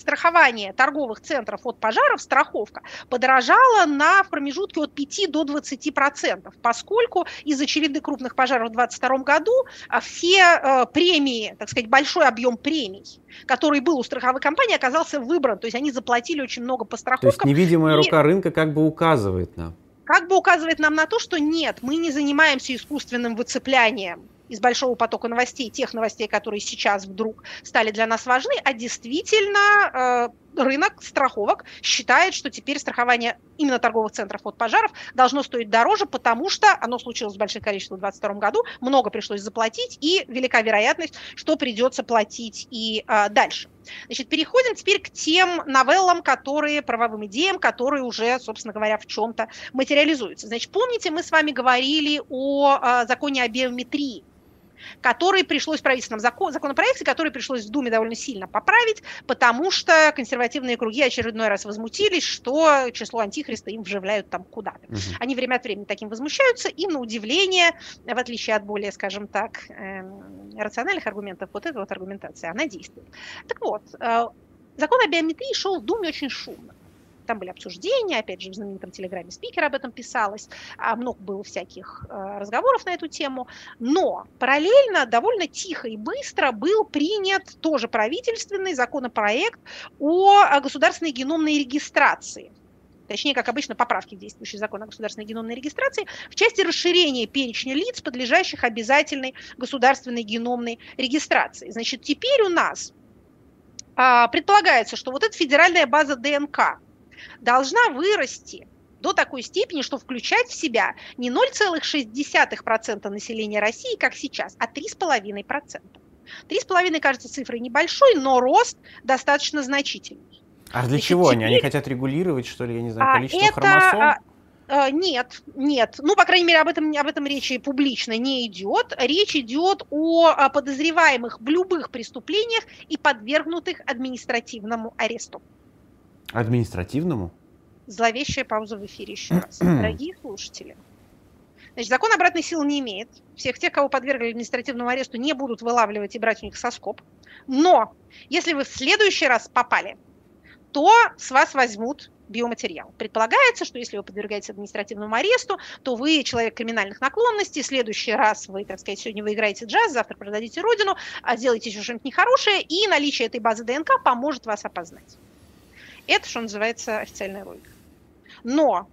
C: страхование торговых центров от пожаров, страховка, подорожала на в промежутке от 5 до 20 процентов, поскольку из-за череды крупных пожаров в 2022 году а, все э, премии, так сказать, большой объем премий, который был у страховой компании, оказался выбран. То есть они заплатили очень много по страховкам.
B: То есть невидимая и... рука рынка как бы указывает нам.
C: Как бы указывает нам на то, что нет, мы не занимаемся искусственным выцеплянием из большого потока новостей, тех новостей, которые сейчас вдруг стали для нас важны, а действительно э, рынок страховок считает, что теперь страхование именно торговых центров от пожаров должно стоить дороже, потому что оно случилось в большое количество в 2022 году, много пришлось заплатить, и велика вероятность, что придется платить и э, дальше. Значит, переходим теперь к тем новеллам, которые, правовым идеям, которые уже, собственно говоря, в чем-то материализуются. Значит, помните, мы с вами говорили о, о законе о биометрии, который пришлось в правительственном закон, законопроекте, который пришлось в Думе довольно сильно поправить, потому что консервативные круги очередной раз возмутились, что число антихриста им вживляют там куда-то. Угу. Они время от времени таким возмущаются, и на удивление, в отличие от более, скажем так, э, рациональных аргументов, вот эта вот аргументация, она действует. Так вот, э, закон о биометрии шел в Думе очень шумно там были обсуждения, опять же, в знаменитом телеграме спикера об этом писалось, а много было всяких э, разговоров на эту тему, но параллельно довольно тихо и быстро был принят тоже правительственный законопроект о государственной геномной регистрации точнее, как обычно, поправки в действующий закон о государственной геномной регистрации, в части расширения перечня лиц, подлежащих обязательной государственной геномной регистрации. Значит, теперь у нас а, предполагается, что вот эта федеральная база ДНК, должна вырасти до такой степени, что включать в себя не 0,6% населения России, как сейчас, а 3,5%. 3,5 кажется цифрой небольшой, но рост достаточно значительный.
B: А для Значит, чего теперь... они? Они хотят регулировать, что ли, я не знаю, количество а, это, хромосом?
C: А, э, нет, нет. Ну, по крайней мере, об этом, об этом речи публично не идет. Речь идет о подозреваемых в любых преступлениях и подвергнутых административному аресту.
B: Административному?
C: Зловещая пауза в эфире еще раз. Дорогие слушатели, Значит, закон обратной силы не имеет. Всех тех, кого подвергли административному аресту, не будут вылавливать и брать у них соскоб. Но если вы в следующий раз попали, то с вас возьмут биоматериал. Предполагается, что если вы подвергаетесь административному аресту, то вы человек криминальных наклонностей, в следующий раз вы, так сказать, сегодня вы играете джаз, завтра продадите родину, а сделаете еще что-нибудь нехорошее, и наличие этой базы ДНК поможет вас опознать. Это, что называется, официальная логика. Но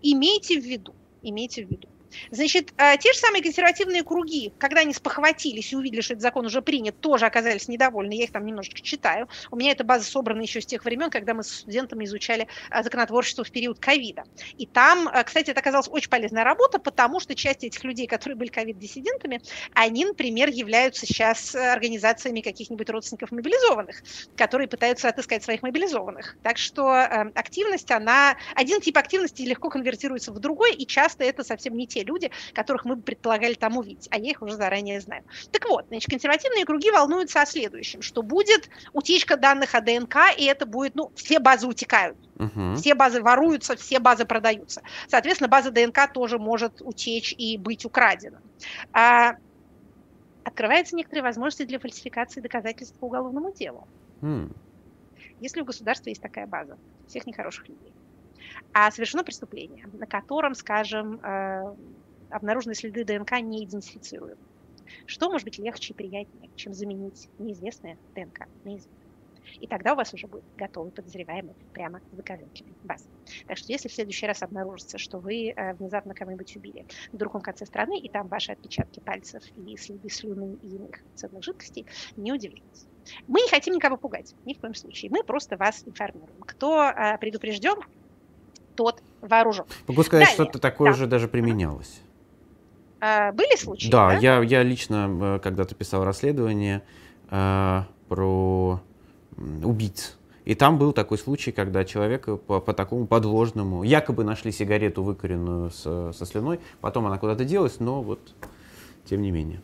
C: имейте в виду, имейте в виду, Значит, э, те же самые консервативные круги, когда они спохватились и увидели, что этот закон уже принят, тоже оказались недовольны. Я их там немножечко читаю. У меня эта база собрана еще с тех времен, когда мы с студентами изучали э, законотворчество в период ковида. И там, э, кстати, это оказалась очень полезная работа, потому что часть этих людей, которые были ковид-диссидентами, они, например, являются сейчас организациями каких-нибудь родственников мобилизованных, которые пытаются отыскать своих мобилизованных. Так что активность, она... Один тип активности легко конвертируется в другой, и часто это совсем не те люди, которых мы бы предполагали там увидеть, а я их уже заранее знаю. Так вот, значит, консервативные круги волнуются о следующем, что будет утечка данных о ДНК, и это будет, ну, все базы утекают. Угу. Все базы воруются, все базы продаются. Соответственно, база ДНК тоже может утечь и быть украдена. А, открываются некоторые возможности для фальсификации доказательств по уголовному делу. Mm. Если у государства есть такая база всех нехороших людей, а совершено преступление, на котором, скажем, э, обнаружены следы ДНК не идентифицируем. Что может быть легче и приятнее, чем заменить неизвестное ДНК на известное? И тогда у вас уже будет готовый подозреваемый прямо с доказательной базой. Так что если в следующий раз обнаружится, что вы э, внезапно кого-нибудь убили в другом конце страны, и там ваши отпечатки пальцев и следы слюны и иных ценных жидкостей, не удивляйтесь. Мы не хотим никого пугать, ни в коем случае. Мы просто вас информируем. Кто э, предупрежден, тот вооружен.
B: Могу сказать, Далее. что-то такое да. же даже применялось.
C: А, были случаи?
B: Да, да? Я, я лично э, когда-то писал расследование э, про убийц. И там был такой случай, когда человека по, по такому подложному, якобы нашли сигарету выкоренную с, со слюной, потом она куда-то делась, но вот тем не менее.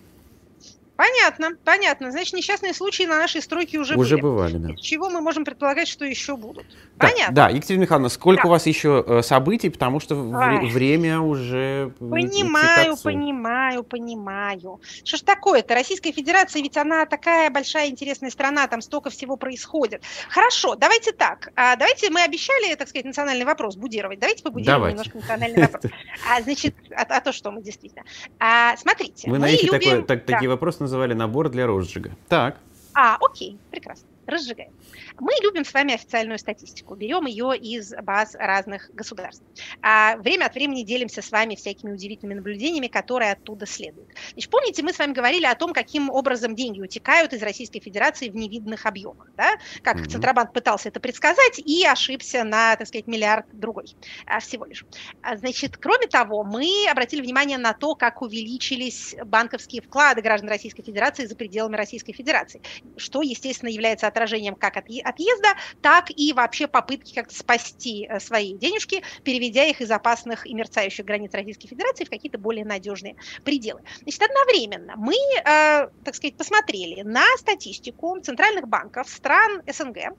C: Понятно, понятно. Значит, несчастные случаи на нашей стройке уже,
B: уже были. бывали, да.
C: чего мы можем предполагать, что еще будут.
B: Так, понятно. Да, Екатерина Михайловна, сколько да. у вас еще э, событий, потому что в, время уже
C: Понимаю, понимаю, понимаю. Что ж такое-то? Российская Федерация, ведь она такая большая интересная страна, там столько всего происходит. Хорошо, давайте так. А, давайте мы обещали, так сказать, национальный вопрос будировать. Давайте побудируем давайте. немножко национальный вопрос. А, значит, а, а то, что мы действительно. А, смотрите.
B: Мы, мы на любим... такие вопросы называли набор для розжига. Так.
C: А, окей, прекрасно разжигаем. Мы любим с вами официальную статистику, берем ее из баз разных государств. А время от времени делимся с вами всякими удивительными наблюдениями, которые оттуда следуют. Значит, помните, мы с вами говорили о том, каким образом деньги утекают из Российской Федерации в невиданных объемах, да? Как mm-hmm. Центробанк пытался это предсказать и ошибся на, так сказать, миллиард другой а, всего лишь. А, значит, кроме того, мы обратили внимание на то, как увеличились банковские вклады граждан Российской Федерации за пределами Российской Федерации, что, естественно, является отражением как отъезда, так и вообще попытки как-то спасти э, свои денежки, переведя их из опасных и мерцающих границ Российской Федерации в какие-то более надежные пределы. Значит, одновременно мы, э, так сказать, посмотрели на статистику центральных банков стран СНГ, э,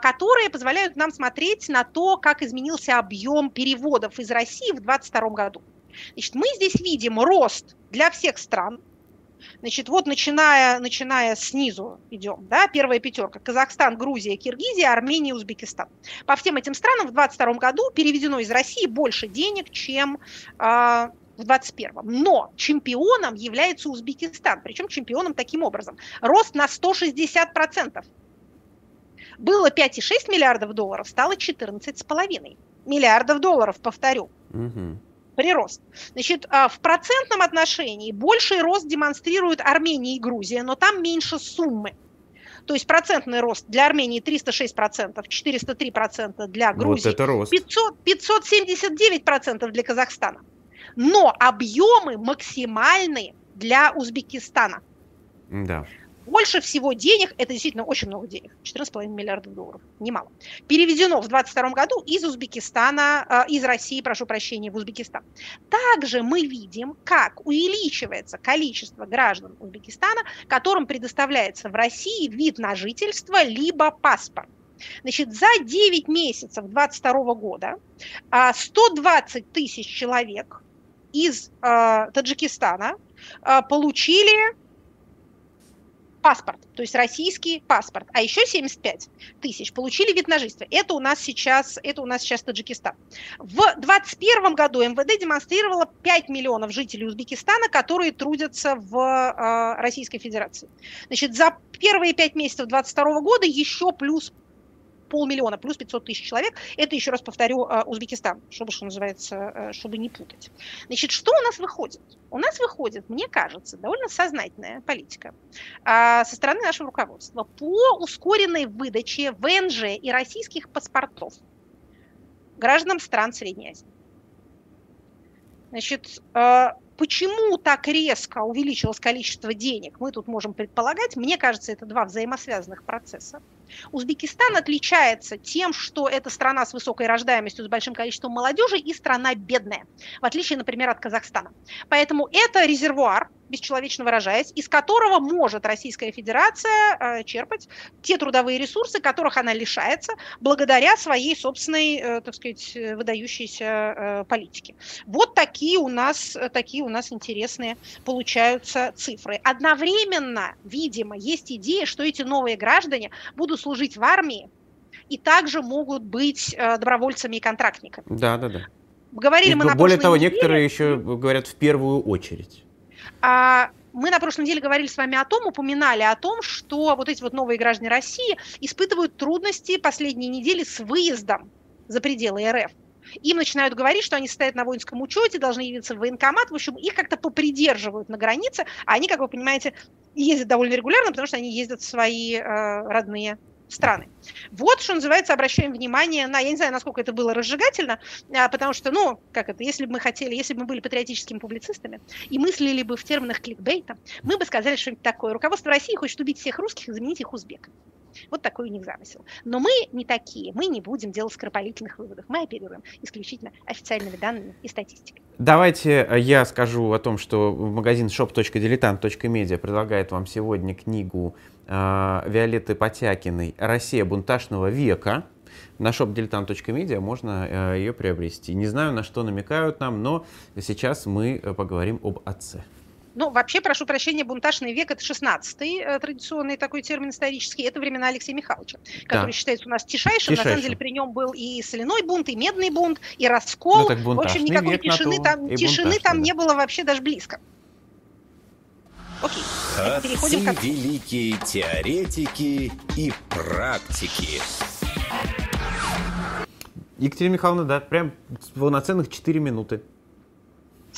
C: которые позволяют нам смотреть на то, как изменился объем переводов из России в 2022 году. Значит, мы здесь видим рост для всех стран, Значит, вот начиная, начиная снизу идем, да, первая пятерка. Казахстан, Грузия, Киргизия, Армения, Узбекистан. По всем этим странам в 2022 году переведено из России больше денег, чем э, в 2021. Но чемпионом является Узбекистан. Причем чемпионом таким образом. Рост на 160%. Было 5,6 миллиардов долларов, стало 14,5 миллиардов долларов, повторю. Угу прирост. Значит, а, в процентном отношении больший рост демонстрируют Армения и Грузия, но там меньше суммы. То есть процентный рост для Армении 306%, 403% для Грузии, вот это рост. 500, 579% для Казахстана. Но объемы максимальные для Узбекистана.
B: Да.
C: Больше всего денег, это действительно очень много денег, 14,5 миллиардов долларов, немало, переведено в 2022 году из Узбекистана, э, из России, прошу прощения, в Узбекистан. Также мы видим, как увеличивается количество граждан Узбекистана, которым предоставляется в России вид на жительство либо паспорт. Значит, за 9 месяцев 2022 года 120 а, тысяч человек из э, Таджикистана э, получили паспорт, то есть российский паспорт, а еще 75 тысяч получили вид на жительство. Это у нас сейчас, это у нас сейчас Таджикистан. В 2021 году МВД демонстрировало 5 миллионов жителей Узбекистана, которые трудятся в э, Российской Федерации. Значит, за первые 5 месяцев 2022 года еще плюс полмиллиона плюс 500 тысяч человек. Это, еще раз повторю, э, Узбекистан, чтобы, что называется, э, чтобы не путать. Значит, что у нас выходит? У нас выходит, мне кажется, довольно сознательная политика а, со стороны нашего руководства по ускоренной выдаче ВНЖ и российских паспортов гражданам стран Средней Азии. Значит, почему так резко увеличилось количество денег, мы тут можем предполагать. Мне кажется, это два взаимосвязанных процесса. Узбекистан отличается тем, что это страна с высокой рождаемостью, с большим количеством молодежи и страна бедная, в отличие, например, от Казахстана. Поэтому это резервуар бесчеловечно выражаясь, из которого может Российская Федерация э, черпать те трудовые ресурсы, которых она лишается благодаря своей собственной, э, так сказать, выдающейся э, политике. Вот такие у нас, такие у нас интересные получаются цифры. Одновременно, видимо, есть идея, что эти новые граждане будут служить в армии и также могут быть добровольцами и контрактниками.
B: Да, да, да.
C: Говорили и мы на
B: Более того, неделе... некоторые еще говорят в первую очередь.
C: А, мы на прошлой неделе говорили с вами о том, упоминали о том, что вот эти вот новые граждане России испытывают трудности последние недели с выездом за пределы РФ. Им начинают говорить, что они стоят на воинском учете, должны явиться в военкомат. В общем, их как-то попридерживают на границе, а они, как вы понимаете, ездят довольно регулярно, потому что они ездят в свои э, родные страны. Вот, что называется, обращаем внимание на, я не знаю, насколько это было разжигательно, а, потому что, ну, как это, если бы мы хотели, если бы мы были патриотическими публицистами и мыслили бы в терминах кликбейта, мы бы сказали что-нибудь такое. Руководство России хочет убить всех русских и заменить их узбеками. Вот такой у них замысел. Но мы не такие, мы не будем делать скоропалительных выводов. Мы оперируем исключительно официальными данными и статистикой.
B: Давайте э, я скажу о том, что магазин shop.diletant.media предлагает вам сегодня книгу Виолетты Потякиной «Россия бунтажного века». На shop.diletant.media можно э, ее приобрести. Не знаю, на что намекают нам, но сейчас мы э, поговорим об отце.
C: Ну, вообще, прошу прощения, бунтажный век – это 16-й э, традиционный такой термин исторический. Это времена Алексея Михайловича, который да. считается у нас тишайшим. тишайшим. На самом деле при нем был и соляной бунт, и медный бунт, и раскол. Ну, в общем, никакой тишины, там, тишины там не было вообще даже близко.
D: Окей. Переходим к... великие теоретики и практики.
B: Екатерина Михайловна, да, прям полноценных 4 минуты.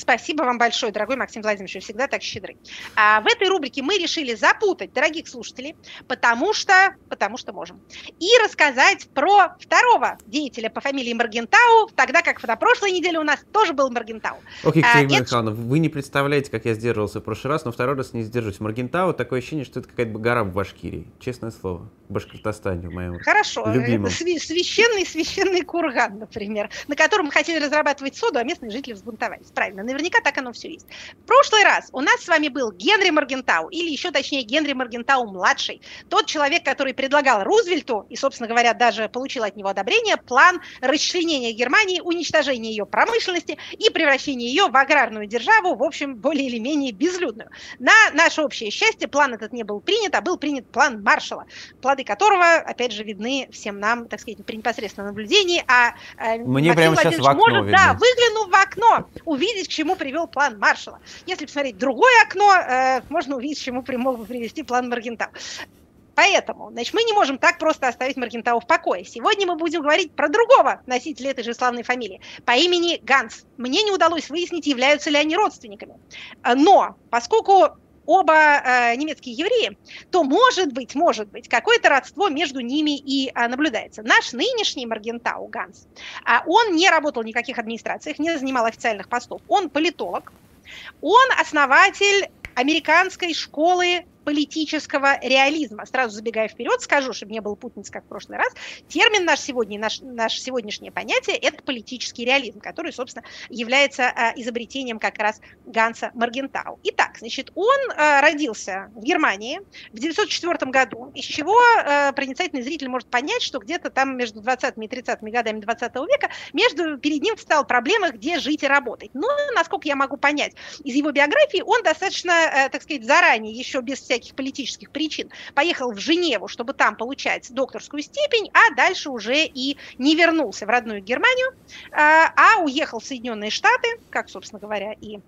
C: Спасибо вам большое, дорогой Максим Владимирович, вы всегда так щедры. А в этой рубрике мы решили запутать дорогих слушателей, потому что, потому что можем. И рассказать про второго деятеля по фамилии Маргентау, тогда как на прошлой неделе у нас тоже был Маргентау.
B: Окей, Екатерина а, Михайловна, это... вы не представляете, как я сдерживался в прошлый раз, но второй раз не сдержусь. Маргентау, такое ощущение, что это какая-то гора в Башкирии, честное слово. В Башкортостане, в моем
C: Хорошо,
B: любимом.
C: это священный священный курган, например, на котором мы хотели разрабатывать соду, а местные жители взбунтовались. Правильно, наверняка так оно все есть. В прошлый раз у нас с вами был Генри Маргентау, или еще точнее Генри Маргентау-младший, тот человек, который предлагал Рузвельту, и, собственно говоря, даже получил от него одобрение, план расчленения Германии, уничтожения ее промышленности и превращения ее в аграрную державу, в общем, более или менее безлюдную. На наше общее счастье план этот не был принят, а был принят план Маршала. Плоды которого, опять же, видны всем нам, так сказать, при непосредственном наблюдении. А
B: э, Мне прямо сейчас в окно может, видно.
C: да, выглянув в окно, увидеть, к чему привел план Маршала. Если посмотреть другое окно, э, можно увидеть, чему мог бы привести план Маргентау. Поэтому, значит, мы не можем так просто оставить Маргентау в покое. Сегодня мы будем говорить про другого носителя этой же славной фамилии по имени Ганс. Мне не удалось выяснить, являются ли они родственниками. Но поскольку оба э, немецкие евреи, то может быть, может быть, какое-то родство между ними и э, наблюдается. Наш нынешний Маргентау Ганс, э, он не работал в никаких администрациях, не занимал официальных постов. Он политолог, он основатель американской школы политического реализма. Сразу забегая вперед, скажу, чтобы не было путниц, как в прошлый раз, термин наш сегодня, наш, наше сегодняшнее понятие – это политический реализм, который, собственно, является а, изобретением как раз Ганса Маргентау. Итак, значит, он а, родился в Германии в 1904 году, из чего а, проницательный зритель может понять, что где-то там между 20 и 30 годами 20 века между, перед ним встала проблема, где жить и работать. Но, насколько я могу понять из его биографии, он достаточно, э, так сказать, заранее, еще без всяких политических причин, поехал в Женеву, чтобы там получать докторскую степень, а дальше уже и не вернулся в родную Германию, а, а уехал в Соединенные Штаты, как, собственно говоря, и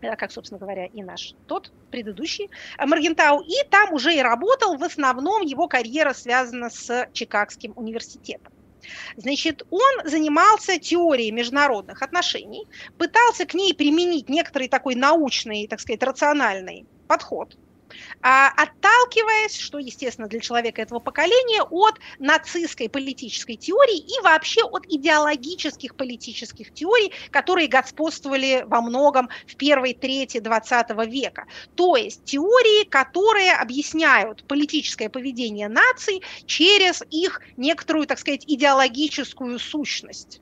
C: э, как, собственно говоря, и наш тот предыдущий э, Маргентау, и там уже и работал, в основном его карьера связана с Чикагским университетом. Значит, он занимался теорией международных отношений, пытался к ней применить некоторый такой научный, так сказать, рациональный подход, отталкиваясь, что, естественно, для человека этого поколения, от нацистской политической теории и вообще от идеологических политических теорий, которые господствовали во многом в первой трети 20 века. То есть теории, которые объясняют политическое поведение наций через их некоторую, так сказать, идеологическую сущность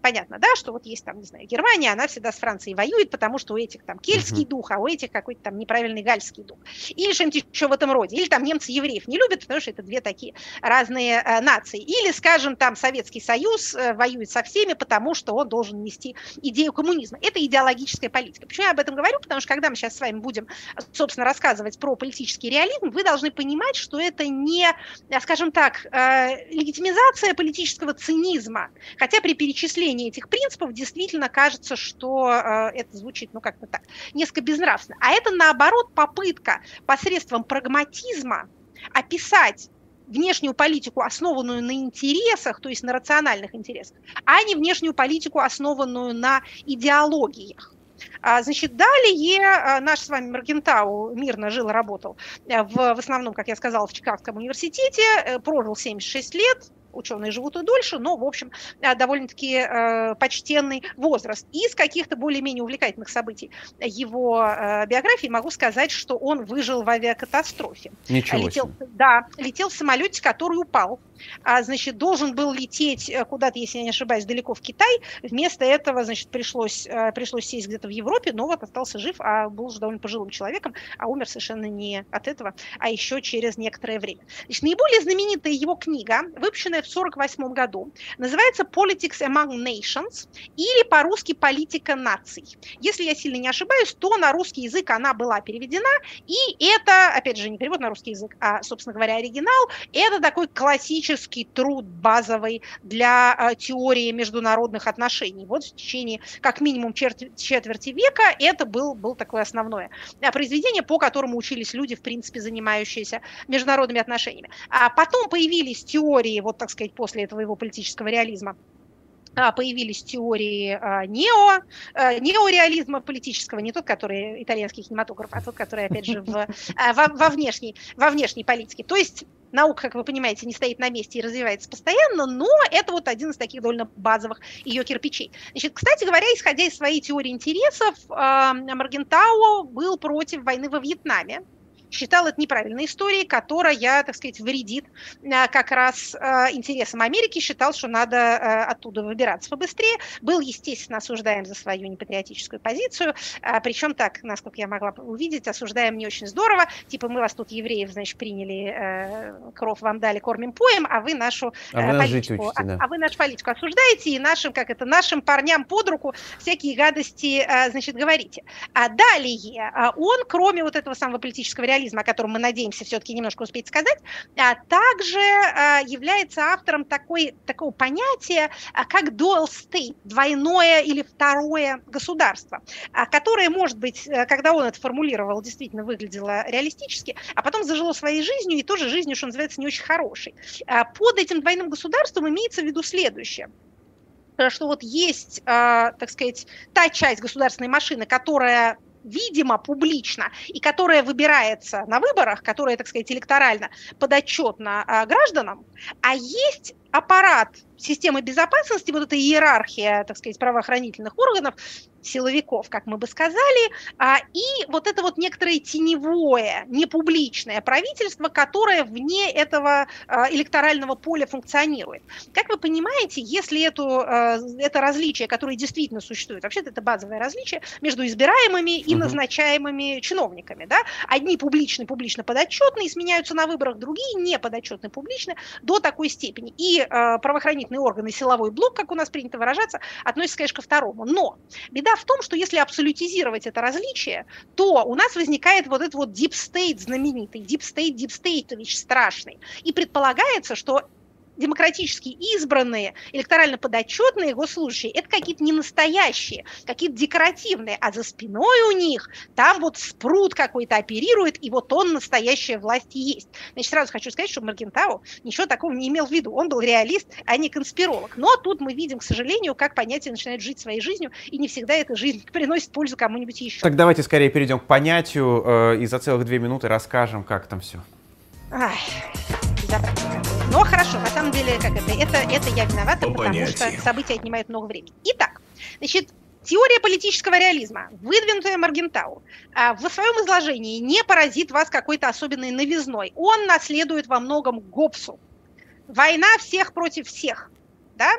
C: понятно, да, что вот есть там, не знаю, Германия, она всегда с Францией воюет, потому что у этих там кельтский дух, а у этих какой-то там неправильный гальский дух. Или что-нибудь еще в этом роде. Или там немцы евреев не любят, потому что это две такие разные э, нации. Или, скажем, там Советский Союз э, воюет со всеми, потому что он должен нести идею коммунизма. Это идеологическая политика. Почему я об этом говорю? Потому что когда мы сейчас с вами будем, собственно, рассказывать про политический реализм, вы должны понимать, что это не, скажем так, э, легитимизация политического цинизма. Хотя при перечислении соблюдении этих принципов действительно кажется, что э, это звучит, ну, как-то так, несколько безнравственно. А это, наоборот, попытка посредством прагматизма описать внешнюю политику, основанную на интересах, то есть на рациональных интересах, а не внешнюю политику, основанную на идеологиях. А, значит, далее э, наш с вами Маргентау мирно жил работал э, в, в основном, как я сказала, в Чикагском университете, прожил 76 лет, ученые живут и дольше, но, в общем, э, довольно-таки э, почтенный возраст. Из каких-то более-менее увлекательных событий его э, биографии могу сказать, что он выжил в авиакатастрофе.
B: Ничего летел, себе.
C: Да, летел в самолете, который упал а, значит, должен был лететь э, куда-то, если я не ошибаюсь, далеко в Китай. Вместо этого, значит, пришлось, э, пришлось сесть где-то в Европе, но вот остался жив, а был уже довольно пожилым человеком, а умер совершенно не от этого, а еще через некоторое время. Значит, наиболее знаменитая его книга, выпущенная в 1948 году, называется «Politics Among Nations» или по-русски «Политика наций». Если я сильно не ошибаюсь, то на русский язык она была переведена, и это, опять же, не перевод на русский язык, а, собственно говоря, оригинал, это такой классический труд базовый для а, теории международных отношений. Вот в течение как минимум четверти века это был, был такое основное а, произведение, по которому учились люди, в принципе, занимающиеся международными отношениями. А потом появились теории, вот так сказать, после этого его политического реализма, а, появились теории нео, неореализма политического, не тот, который итальянский кинематограф, а тот, который, опять же, в, во, во, внешней, во внешней политике. То есть наука, как вы понимаете, не стоит на месте и развивается постоянно, но это вот один из таких довольно базовых ее кирпичей. Значит, кстати говоря, исходя из своей теории интересов, Маргентау был против войны во Вьетнаме, считал это неправильной историей, которая, так сказать, вредит э, как раз э, интересам Америки, считал, что надо э, оттуда выбираться побыстрее, был, естественно, осуждаем за свою непатриотическую позицию, причем так, насколько я могла увидеть, осуждаем не очень здорово, типа мы вас тут, евреев, значит, приняли, кров вам дали, кормим, поем, а вы нашу
B: а
C: политику,
B: учите, да.
C: а, а вы нашу политику осуждаете и нашим, как это, нашим парням под руку всякие гадости, значит, говорите. А далее он, кроме вот этого самого политического реализма, реализма, о котором мы надеемся все-таки немножко успеть сказать, а также а, является автором такой, такого понятия, а, как dual state, двойное или второе государство, которое, может быть, э, когда он это формулировал, действительно выглядело реалистически, а потом зажило своей жизнью и тоже жизнью, что называется, не очень хорошей. Под этим двойным государством имеется в виду следующее что вот есть, так сказать, та часть государственной машины, которая видимо, публично, и которая выбирается на выборах, которая, так сказать, электорально подотчетна а, гражданам, а есть аппарат системы безопасности, вот эта иерархия, так сказать, правоохранительных органов, силовиков, как мы бы сказали, а, и вот это вот некоторое теневое, непубличное правительство, которое вне этого а, электорального поля функционирует. Как вы понимаете, если эту, а, это различие, которое действительно существует, вообще-то это базовое различие между избираемыми и назначаемыми чиновниками, да, одни публичны, публично подотчетные, сменяются на выборах, другие не подотчетны, публично до такой степени. И правоохранительные органы, силовой блок, как у нас принято выражаться, относятся, конечно, ко второму. Но беда в том, что если абсолютизировать это различие, то у нас возникает вот этот вот deep state знаменитый, deep state, deep state, страшный. И предполагается, что демократически избранные, электорально подотчетные госслужащие, это какие-то не настоящие, какие-то декоративные, а за спиной у них там вот спрут какой-то оперирует, и вот он настоящая власть и есть. Значит, сразу хочу сказать, что Маргентау ничего такого не имел в виду. Он был реалист, а не конспиролог. Но тут мы видим, к сожалению, как понятие начинает жить своей жизнью, и не всегда эта жизнь приносит пользу кому-нибудь еще.
B: Так давайте скорее перейдем к понятию э, и за целых две минуты расскажем, как там все.
C: Ай, но хорошо, на самом деле, как это, это, это я виновата, По потому понятиям. что события отнимают много времени. Итак, значит, Теория политического реализма, выдвинутая Маргентау, а, в своем изложении не поразит вас какой-то особенной новизной. Он наследует во многом Гоббсу. Война всех против всех. Да?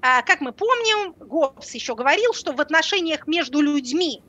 C: А, как мы помним, Гоббс еще говорил, что в отношениях между людьми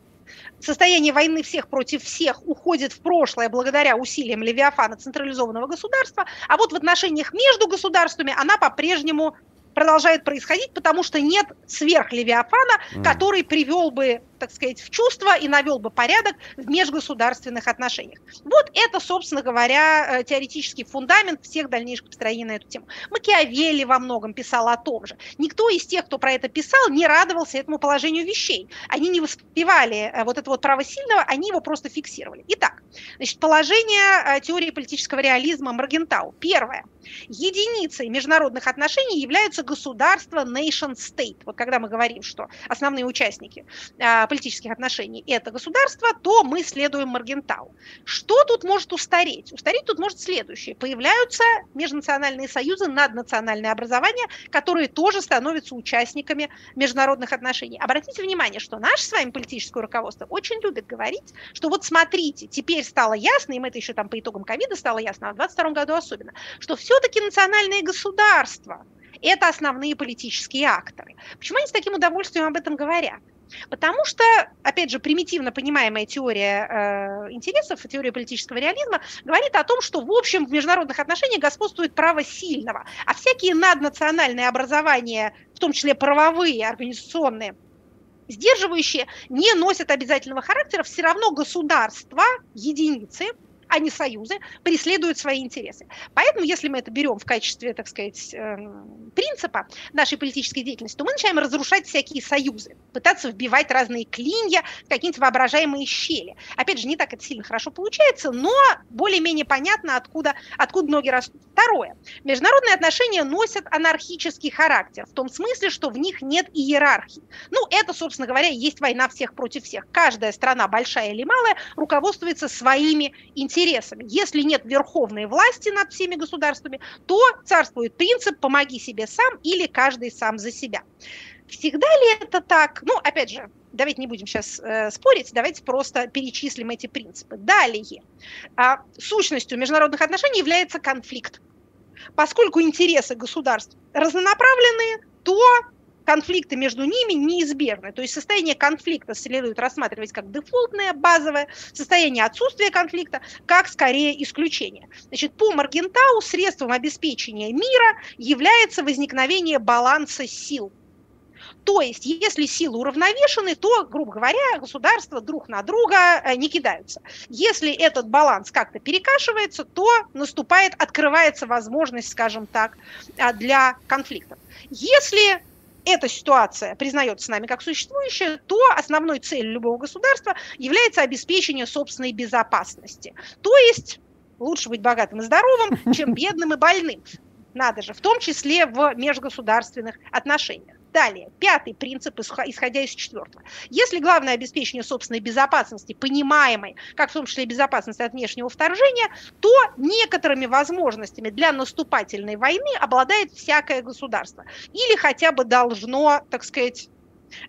C: состояние войны всех против всех уходит в прошлое благодаря усилиям Левиафана централизованного государства, а вот в отношениях между государствами она по-прежнему продолжает происходить, потому что нет сверхлевиафана, mm. который привел бы так сказать, в чувство и навел бы порядок в межгосударственных отношениях. Вот это, собственно говоря, э, теоретический фундамент всех дальнейших построений на эту тему. Макиавелли во многом писал о том же. Никто из тех, кто про это писал, не радовался этому положению вещей. Они не воспевали э, вот это вот право сильного, они его просто фиксировали. Итак, значит, положение э, теории политического реализма Маргентау. Первое. Единицей международных отношений является государство nation state. Вот когда мы говорим, что основные участники политических отношений это государство, то мы следуем Маргентау. Что тут может устареть? Устареть тут может следующее. Появляются межнациональные союзы, наднациональные образования, которые тоже становятся участниками международных отношений. Обратите внимание, что наше с вами политическое руководство очень любит говорить, что вот смотрите, теперь стало ясно, им это еще там по итогам ковида стало ясно, а в 2022 году особенно, что все-таки национальные государства – это основные политические акторы. Почему они с таким удовольствием об этом говорят? Потому что, опять же, примитивно понимаемая теория э, интересов, теория политического реализма говорит о том, что, в общем, в международных отношениях господствует право сильного, а всякие наднациональные образования, в том числе правовые, организационные, сдерживающие, не носят обязательного характера, все равно государства, единицы – а не союзы, преследуют свои интересы. Поэтому, если мы это берем в качестве, так сказать, эм, принципа нашей политической деятельности, то мы начинаем разрушать всякие союзы, пытаться вбивать разные клинья, какие-нибудь воображаемые щели. Опять же, не так это сильно хорошо получается, но более-менее понятно, откуда, откуда ноги растут. Второе. Международные отношения носят анархический характер, в том смысле, что в них нет иерархии. Ну, это, собственно говоря, есть война всех против всех. Каждая страна, большая или малая, руководствуется своими интересами интересами. Если нет верховной власти над всеми государствами, то царствует принцип «помоги себе сам» или «каждый сам за себя». Всегда ли это так? Ну, опять же, давайте не будем сейчас э, спорить, давайте просто перечислим эти принципы. Далее. А, сущностью международных отношений является конфликт. Поскольку интересы государств разнонаправленные, то конфликты между ними неизбежны. То есть состояние конфликта следует рассматривать как дефолтное, базовое, состояние отсутствия конфликта как скорее исключение. Значит, по Маргентау средством обеспечения мира является возникновение баланса сил. То есть, если силы уравновешены, то, грубо говоря, государства друг на друга э, не кидаются. Если этот баланс как-то перекашивается, то наступает, открывается возможность, скажем так, э, для конфликтов. Если эта ситуация признается нами как существующая, то основной целью любого государства является обеспечение собственной безопасности. То есть лучше быть богатым и здоровым, чем бедным и больным. Надо же, в том числе в межгосударственных отношениях. Далее, пятый принцип, исходя из четвертого. Если главное обеспечение собственной безопасности, понимаемой, как в том числе и безопасности от внешнего вторжения, то некоторыми возможностями для наступательной войны обладает всякое государство. Или хотя бы должно, так сказать,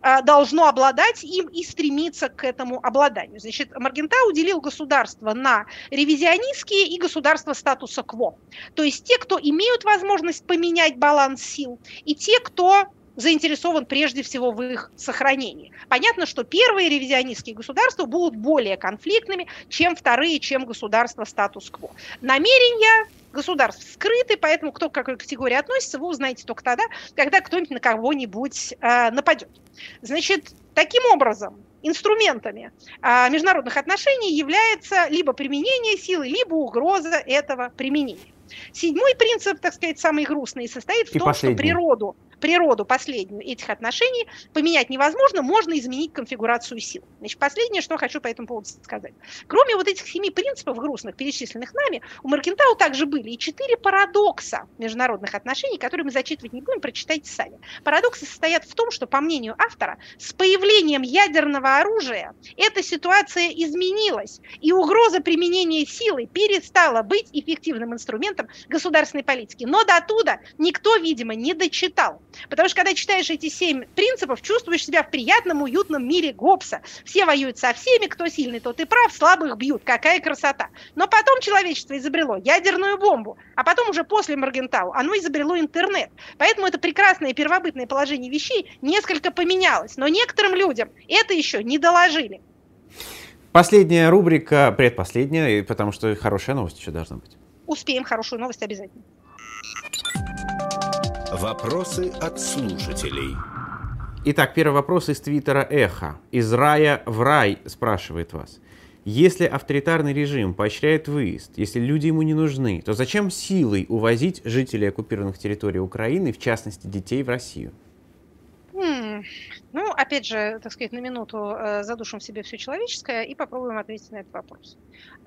C: Э, должно обладать им и стремиться к этому обладанию. Значит, Маргента уделил государство на ревизионистские и государства статуса кво. То есть те, кто имеют возможность поменять баланс сил, и те, кто заинтересован прежде всего в их сохранении. Понятно, что первые ревизионистские государства будут более конфликтными, чем вторые, чем государства статус-кво. Намерения государств скрыты, поэтому кто к какой категории относится, вы узнаете только тогда, когда кто-нибудь на кого-нибудь э, нападет. Значит, таким образом, инструментами э, международных отношений является либо применение силы, либо угроза этого применения. Седьмой принцип, так сказать, самый грустный, состоит в и том, последний. что природу природу последнюю этих отношений поменять невозможно, можно изменить конфигурацию сил. Значит, последнее, что хочу по этому поводу сказать. Кроме вот этих семи принципов грустных, перечисленных нами, у Маркентау также были и четыре парадокса международных отношений, которые мы зачитывать не будем, прочитайте сами. Парадоксы состоят в том, что, по мнению автора, с появлением ядерного оружия эта ситуация изменилась, и угроза применения силы перестала быть эффективным инструментом государственной политики. Но до туда никто, видимо, не дочитал. Потому что когда читаешь эти семь принципов, чувствуешь себя в приятном, уютном мире Гоббса. Все воюют со всеми, кто сильный, тот и прав, слабых бьют. Какая красота. Но потом человечество изобрело ядерную бомбу, а потом уже после Маргентау оно изобрело интернет. Поэтому это прекрасное первобытное положение вещей несколько поменялось. Но некоторым людям это еще не доложили.
B: Последняя рубрика, предпоследняя, потому что хорошая новость еще должна быть.
C: Успеем хорошую новость обязательно.
D: Вопросы от слушателей.
B: Итак, первый вопрос из твиттера Эхо. Из рая в рай спрашивает вас. Если авторитарный режим поощряет выезд, если люди ему не нужны, то зачем силой увозить жителей оккупированных территорий Украины, в частности детей, в Россию?
C: Ну, опять же, так сказать, на минуту э, задушим в себе все человеческое и попробуем ответить на этот вопрос.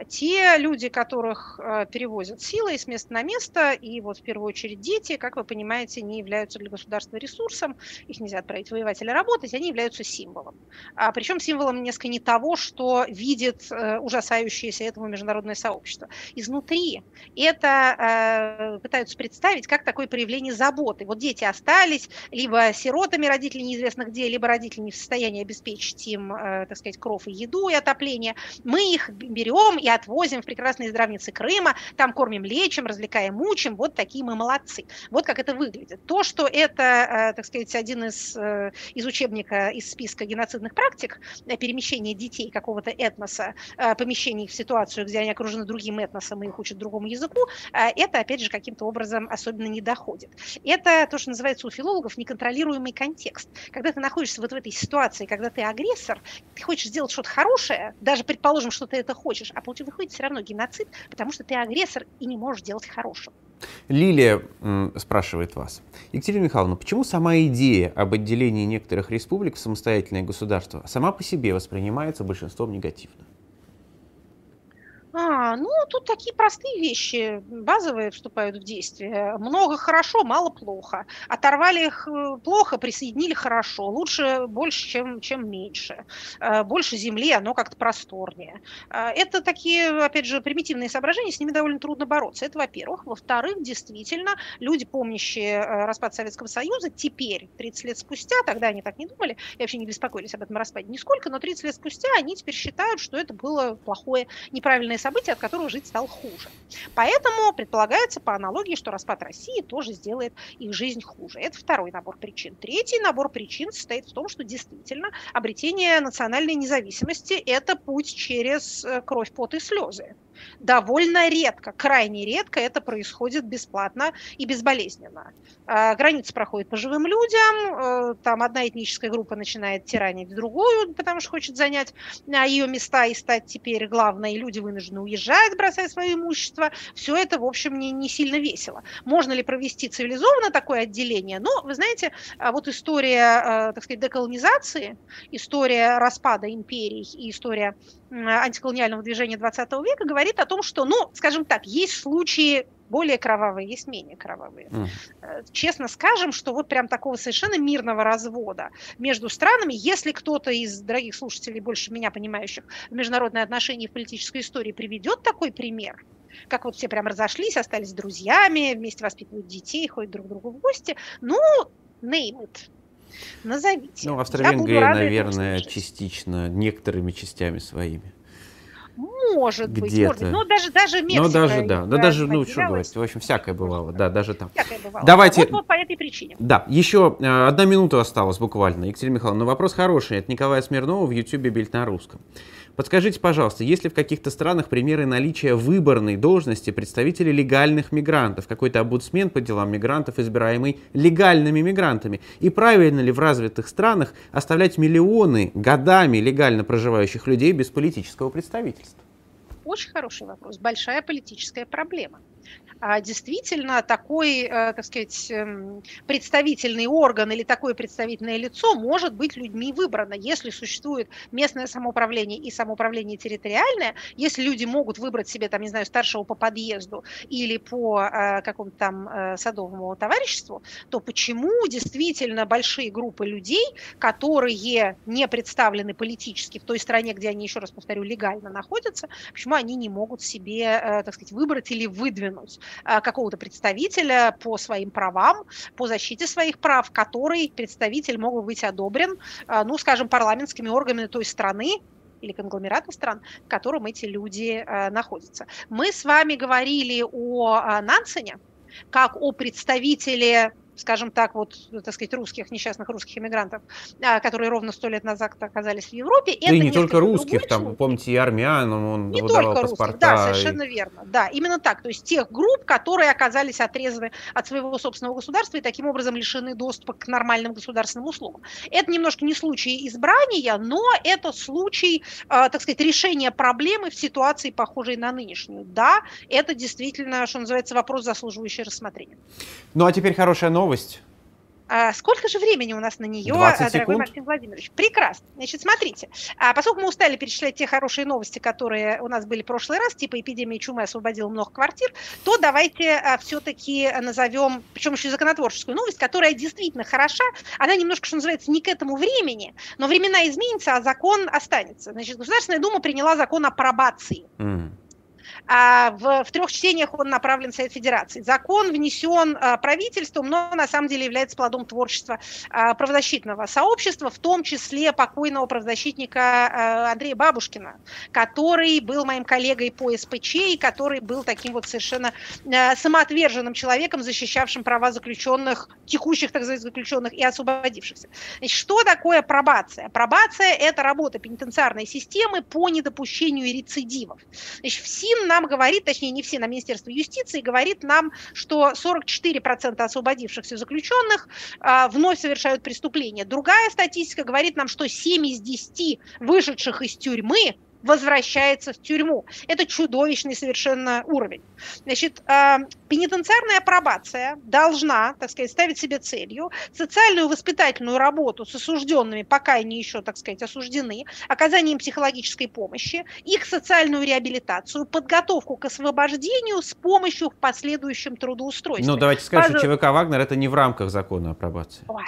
C: Те люди, которых э, перевозят силой с места на место, и вот в первую очередь дети, как вы понимаете, не являются для государства ресурсом, их нельзя отправить воевать или работать, они являются символом. А, причем символом несколько не того, что видит э, ужасающееся этому международное сообщество. Изнутри это пытаются представить как такое проявление заботы. Вот дети остались, либо сиротами родителей неизвестно где, либо родители не в состоянии обеспечить им, э, так сказать, кров и еду, и отопление, мы их берем и отвозим в прекрасные здравницы Крыма, там кормим, лечим, развлекаем, мучим, вот такие мы молодцы. Вот как это выглядит. То, что это, э, так сказать, один из, э, из учебника, из списка геноцидных практик, перемещение детей какого-то этноса, помещение их в ситуацию, где они окружены другим этносом и их учат другому языку, это, опять же, каким-то образом особенно не доходит. Это то, что называется у филологов неконтролируемый контекст. Когда ты находишься находишься вот в этой ситуации, когда ты агрессор, ты хочешь сделать что-то хорошее, даже предположим, что ты это хочешь, а получается выходит все равно геноцид, потому что ты агрессор и не можешь делать хорошего.
B: Лилия спрашивает вас. Екатерина Михайловна, почему сама идея об отделении некоторых республик в самостоятельное государство сама по себе воспринимается большинством негативно?
C: А, ну, тут такие простые вещи, базовые вступают в действие. Много хорошо, мало плохо. Оторвали их э, плохо, присоединили хорошо. Лучше больше, чем, чем меньше. Э, больше земли, оно как-то просторнее. Э, это такие, опять же, примитивные соображения, с ними довольно трудно бороться. Это во-первых. Во-вторых, действительно, люди, помнящие распад Советского Союза, теперь, 30 лет спустя, тогда они так не думали, и вообще не беспокоились об этом распаде нисколько, но 30 лет спустя они теперь считают, что это было плохое, неправильное событие, от которого жить стал хуже. Поэтому предполагается по аналогии, что распад России тоже сделает их жизнь хуже. Это второй набор причин. Третий набор причин состоит в том, что действительно обретение национальной независимости – это путь через э, кровь, пот и слезы довольно редко, крайне редко это происходит бесплатно и безболезненно. А, границы проходят по живым людям, э, там одна этническая группа начинает тиранить другую, потому что хочет занять а, ее места и стать теперь главной, и люди вынуждены уезжать, бросая свое имущество. Все это, в общем, не, не сильно весело. Можно ли провести цивилизованно такое отделение? Но, вы знаете, а вот история, э, так сказать, деколонизации, история распада империй и история антиколониального движения 20 века говорит о том, что, ну, скажем так, есть случаи более кровавые, есть менее кровавые. Mm. Честно скажем, что вот прям такого совершенно мирного развода между странами, если кто-то из дорогих слушателей, больше меня понимающих в международные отношения и в политической истории приведет такой пример, как вот все прям разошлись, остались друзьями, вместе воспитывают детей, ходят друг к другу в гости, ну, name it. Назовите.
B: Ну, Австро-Венгрия, наверное, частично, некоторыми частями своими.
C: Может быть, может быть. Ну, даже, даже Мексика.
B: Ну, даже, да. Да, даже, ну, что говорить, в общем, всякое бывало. Да, даже там.
C: Всякое бывало.
B: Давайте.
C: Вот, вот по этой причине.
B: Да, еще э, одна минута осталась буквально. Екатерина Михайловна, но вопрос хороший. Это Николая Смирнова в Ютьюбе «Бильд на русском». Подскажите, пожалуйста, есть ли в каких-то странах примеры наличия выборной должности представителей легальных мигрантов? Какой-то обудсмен по делам мигрантов, избираемый легальными мигрантами? И правильно ли в развитых странах оставлять миллионы годами легально проживающих людей без политического представительства?
C: Очень хороший вопрос. Большая политическая проблема. А действительно такой, э, так сказать, эм, представительный орган или такое представительное лицо может быть людьми выбрано, если существует местное самоуправление и самоуправление территориальное, если люди могут выбрать себе, там, не знаю, старшего по подъезду или по э, какому-то там э, садовому товариществу, то почему действительно большие группы людей, которые не представлены политически в той стране, где они, еще раз повторю, легально находятся, почему они не могут себе, так сказать, выбрать или выдвинуть какого-то представителя по своим правам, по защите своих прав, который представитель мог бы быть одобрен, э, ну, скажем, парламентскими органами той страны, или конгломерата стран, в котором эти люди э, находятся. Мы с вами говорили о э, Нансене, как о представителе скажем так, вот, так сказать, русских, несчастных русских иммигрантов, а, которые ровно сто лет назад оказались в Европе.
B: Да и не только русских, там, помните, и армян, он
C: не
B: выдавал
C: только
B: паспорта.
C: Русских, да, совершенно и... верно. Да, именно так. То есть тех групп, которые оказались отрезаны от своего собственного государства и таким образом лишены доступа к нормальным государственным услугам. Это немножко не случай избрания, но это случай, а, так сказать, решения проблемы в ситуации, похожей на нынешнюю. Да, это действительно, что называется, вопрос, заслуживающий рассмотрения.
B: Ну а теперь хорошая новость.
C: А сколько же времени у нас на нее,
B: 20
C: дорогой. Максим Владимирович? Прекрасно. Значит, смотрите, а поскольку мы устали перечислять те хорошие новости, которые у нас были в прошлый раз, типа эпидемия чумы освободила много квартир, то давайте а, все-таки назовем, причем еще законотворческую новость, которая действительно хороша. Она немножко, что называется, не к этому времени, но времена изменятся, а закон останется. Значит, Государственная Дума приняла закон о пробации. Mm а в, в трех чтениях он направлен в Совет Федерации. Закон внесен а, правительством, но на самом деле является плодом творчества а, правозащитного сообщества, в том числе покойного правозащитника а, Андрея Бабушкина, который был моим коллегой по СПЧ и который был таким вот совершенно а, самоотверженным человеком, защищавшим права заключенных, текущих, так сказать, заключенных и освободившихся. Значит, что такое пробация? Пробация – это работа пенитенциарной системы по недопущению рецидивов. Значит, в СИН нам говорит, точнее не все, на Министерство юстиции говорит нам, что 44% освободившихся заключенных э, вновь совершают преступления. Другая статистика говорит нам, что 7 из 10 вышедших из тюрьмы возвращается в тюрьму. Это чудовищный совершенно уровень. Значит, э, пенитенциарная пробация должна, так сказать, ставить себе целью социальную воспитательную работу с осужденными, пока они еще, так сказать, осуждены, оказанием психологической помощи, их социальную реабилитацию, подготовку к освобождению с помощью в последующем трудоустройстве.
B: Ну, давайте скажем, что ЧВК «Вагнер» — это не в рамках закона о пробации.
C: Ой.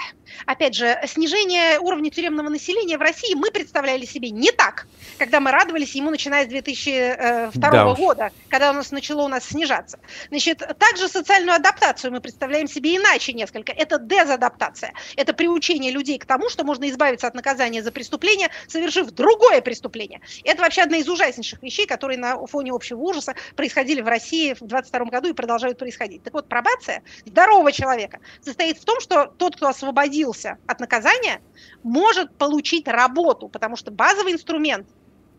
C: Опять же, снижение уровня тюремного населения в России мы представляли себе не так, когда мы радовались ему, начиная с 2002 да года, когда у нас начало у нас снижаться. Значит, также социальную адаптацию мы представляем себе иначе несколько. Это дезадаптация. Это приучение людей к тому, что можно избавиться от наказания за преступление, совершив другое преступление. Это вообще одна из ужаснейших вещей, которые на фоне общего ужаса происходили в России в 22 году и продолжают происходить. Так вот, пробация здорового человека состоит в том, что тот, кто освободился от наказания, может получить работу, потому что базовый инструмент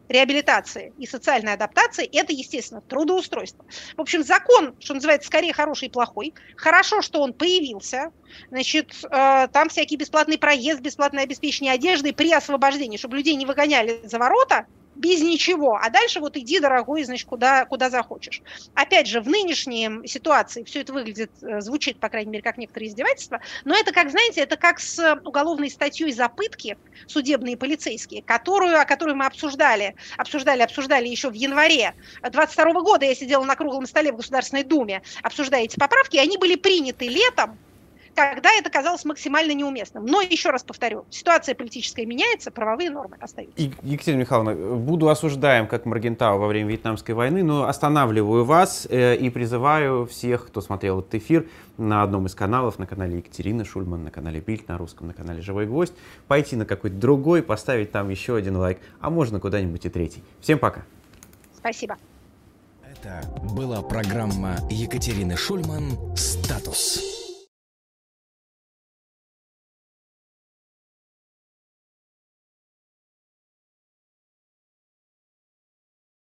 C: реабилитации и социальной адаптации, это, естественно, трудоустройство. В общем, закон, что называется, скорее хороший и плохой. Хорошо, что он появился. Значит, э, там всякий бесплатный проезд, бесплатное обеспечение одежды при освобождении, чтобы людей не выгоняли за ворота, без ничего, а дальше вот иди, дорогой, значит, куда, куда захочешь. Опять же, в нынешней ситуации все это выглядит, э, звучит, по крайней мере, как некоторые издевательства, но это, как, знаете, это как с уголовной статьей за пытки, судебные полицейские, которую, о которой мы обсуждали, обсуждали, обсуждали еще в январе 22 года, я сидела на круглом столе в Государственной Думе, обсуждая эти поправки, и они были приняты летом, когда это казалось максимально неуместным. Но еще раз повторю, ситуация политическая меняется, правовые нормы остаются.
B: И, Екатерина Михайловна, буду осуждаем, как Маргентау во время Вьетнамской войны, но останавливаю вас э, и призываю всех, кто смотрел этот эфир на одном из каналов, на канале Екатерины Шульман, на канале Бильд, на русском, на канале Живой Гвоздь, пойти на какой-то другой, поставить там еще один лайк, а можно куда-нибудь и третий. Всем пока.
C: Спасибо.
D: Это была программа Екатерины Шульман «Статус».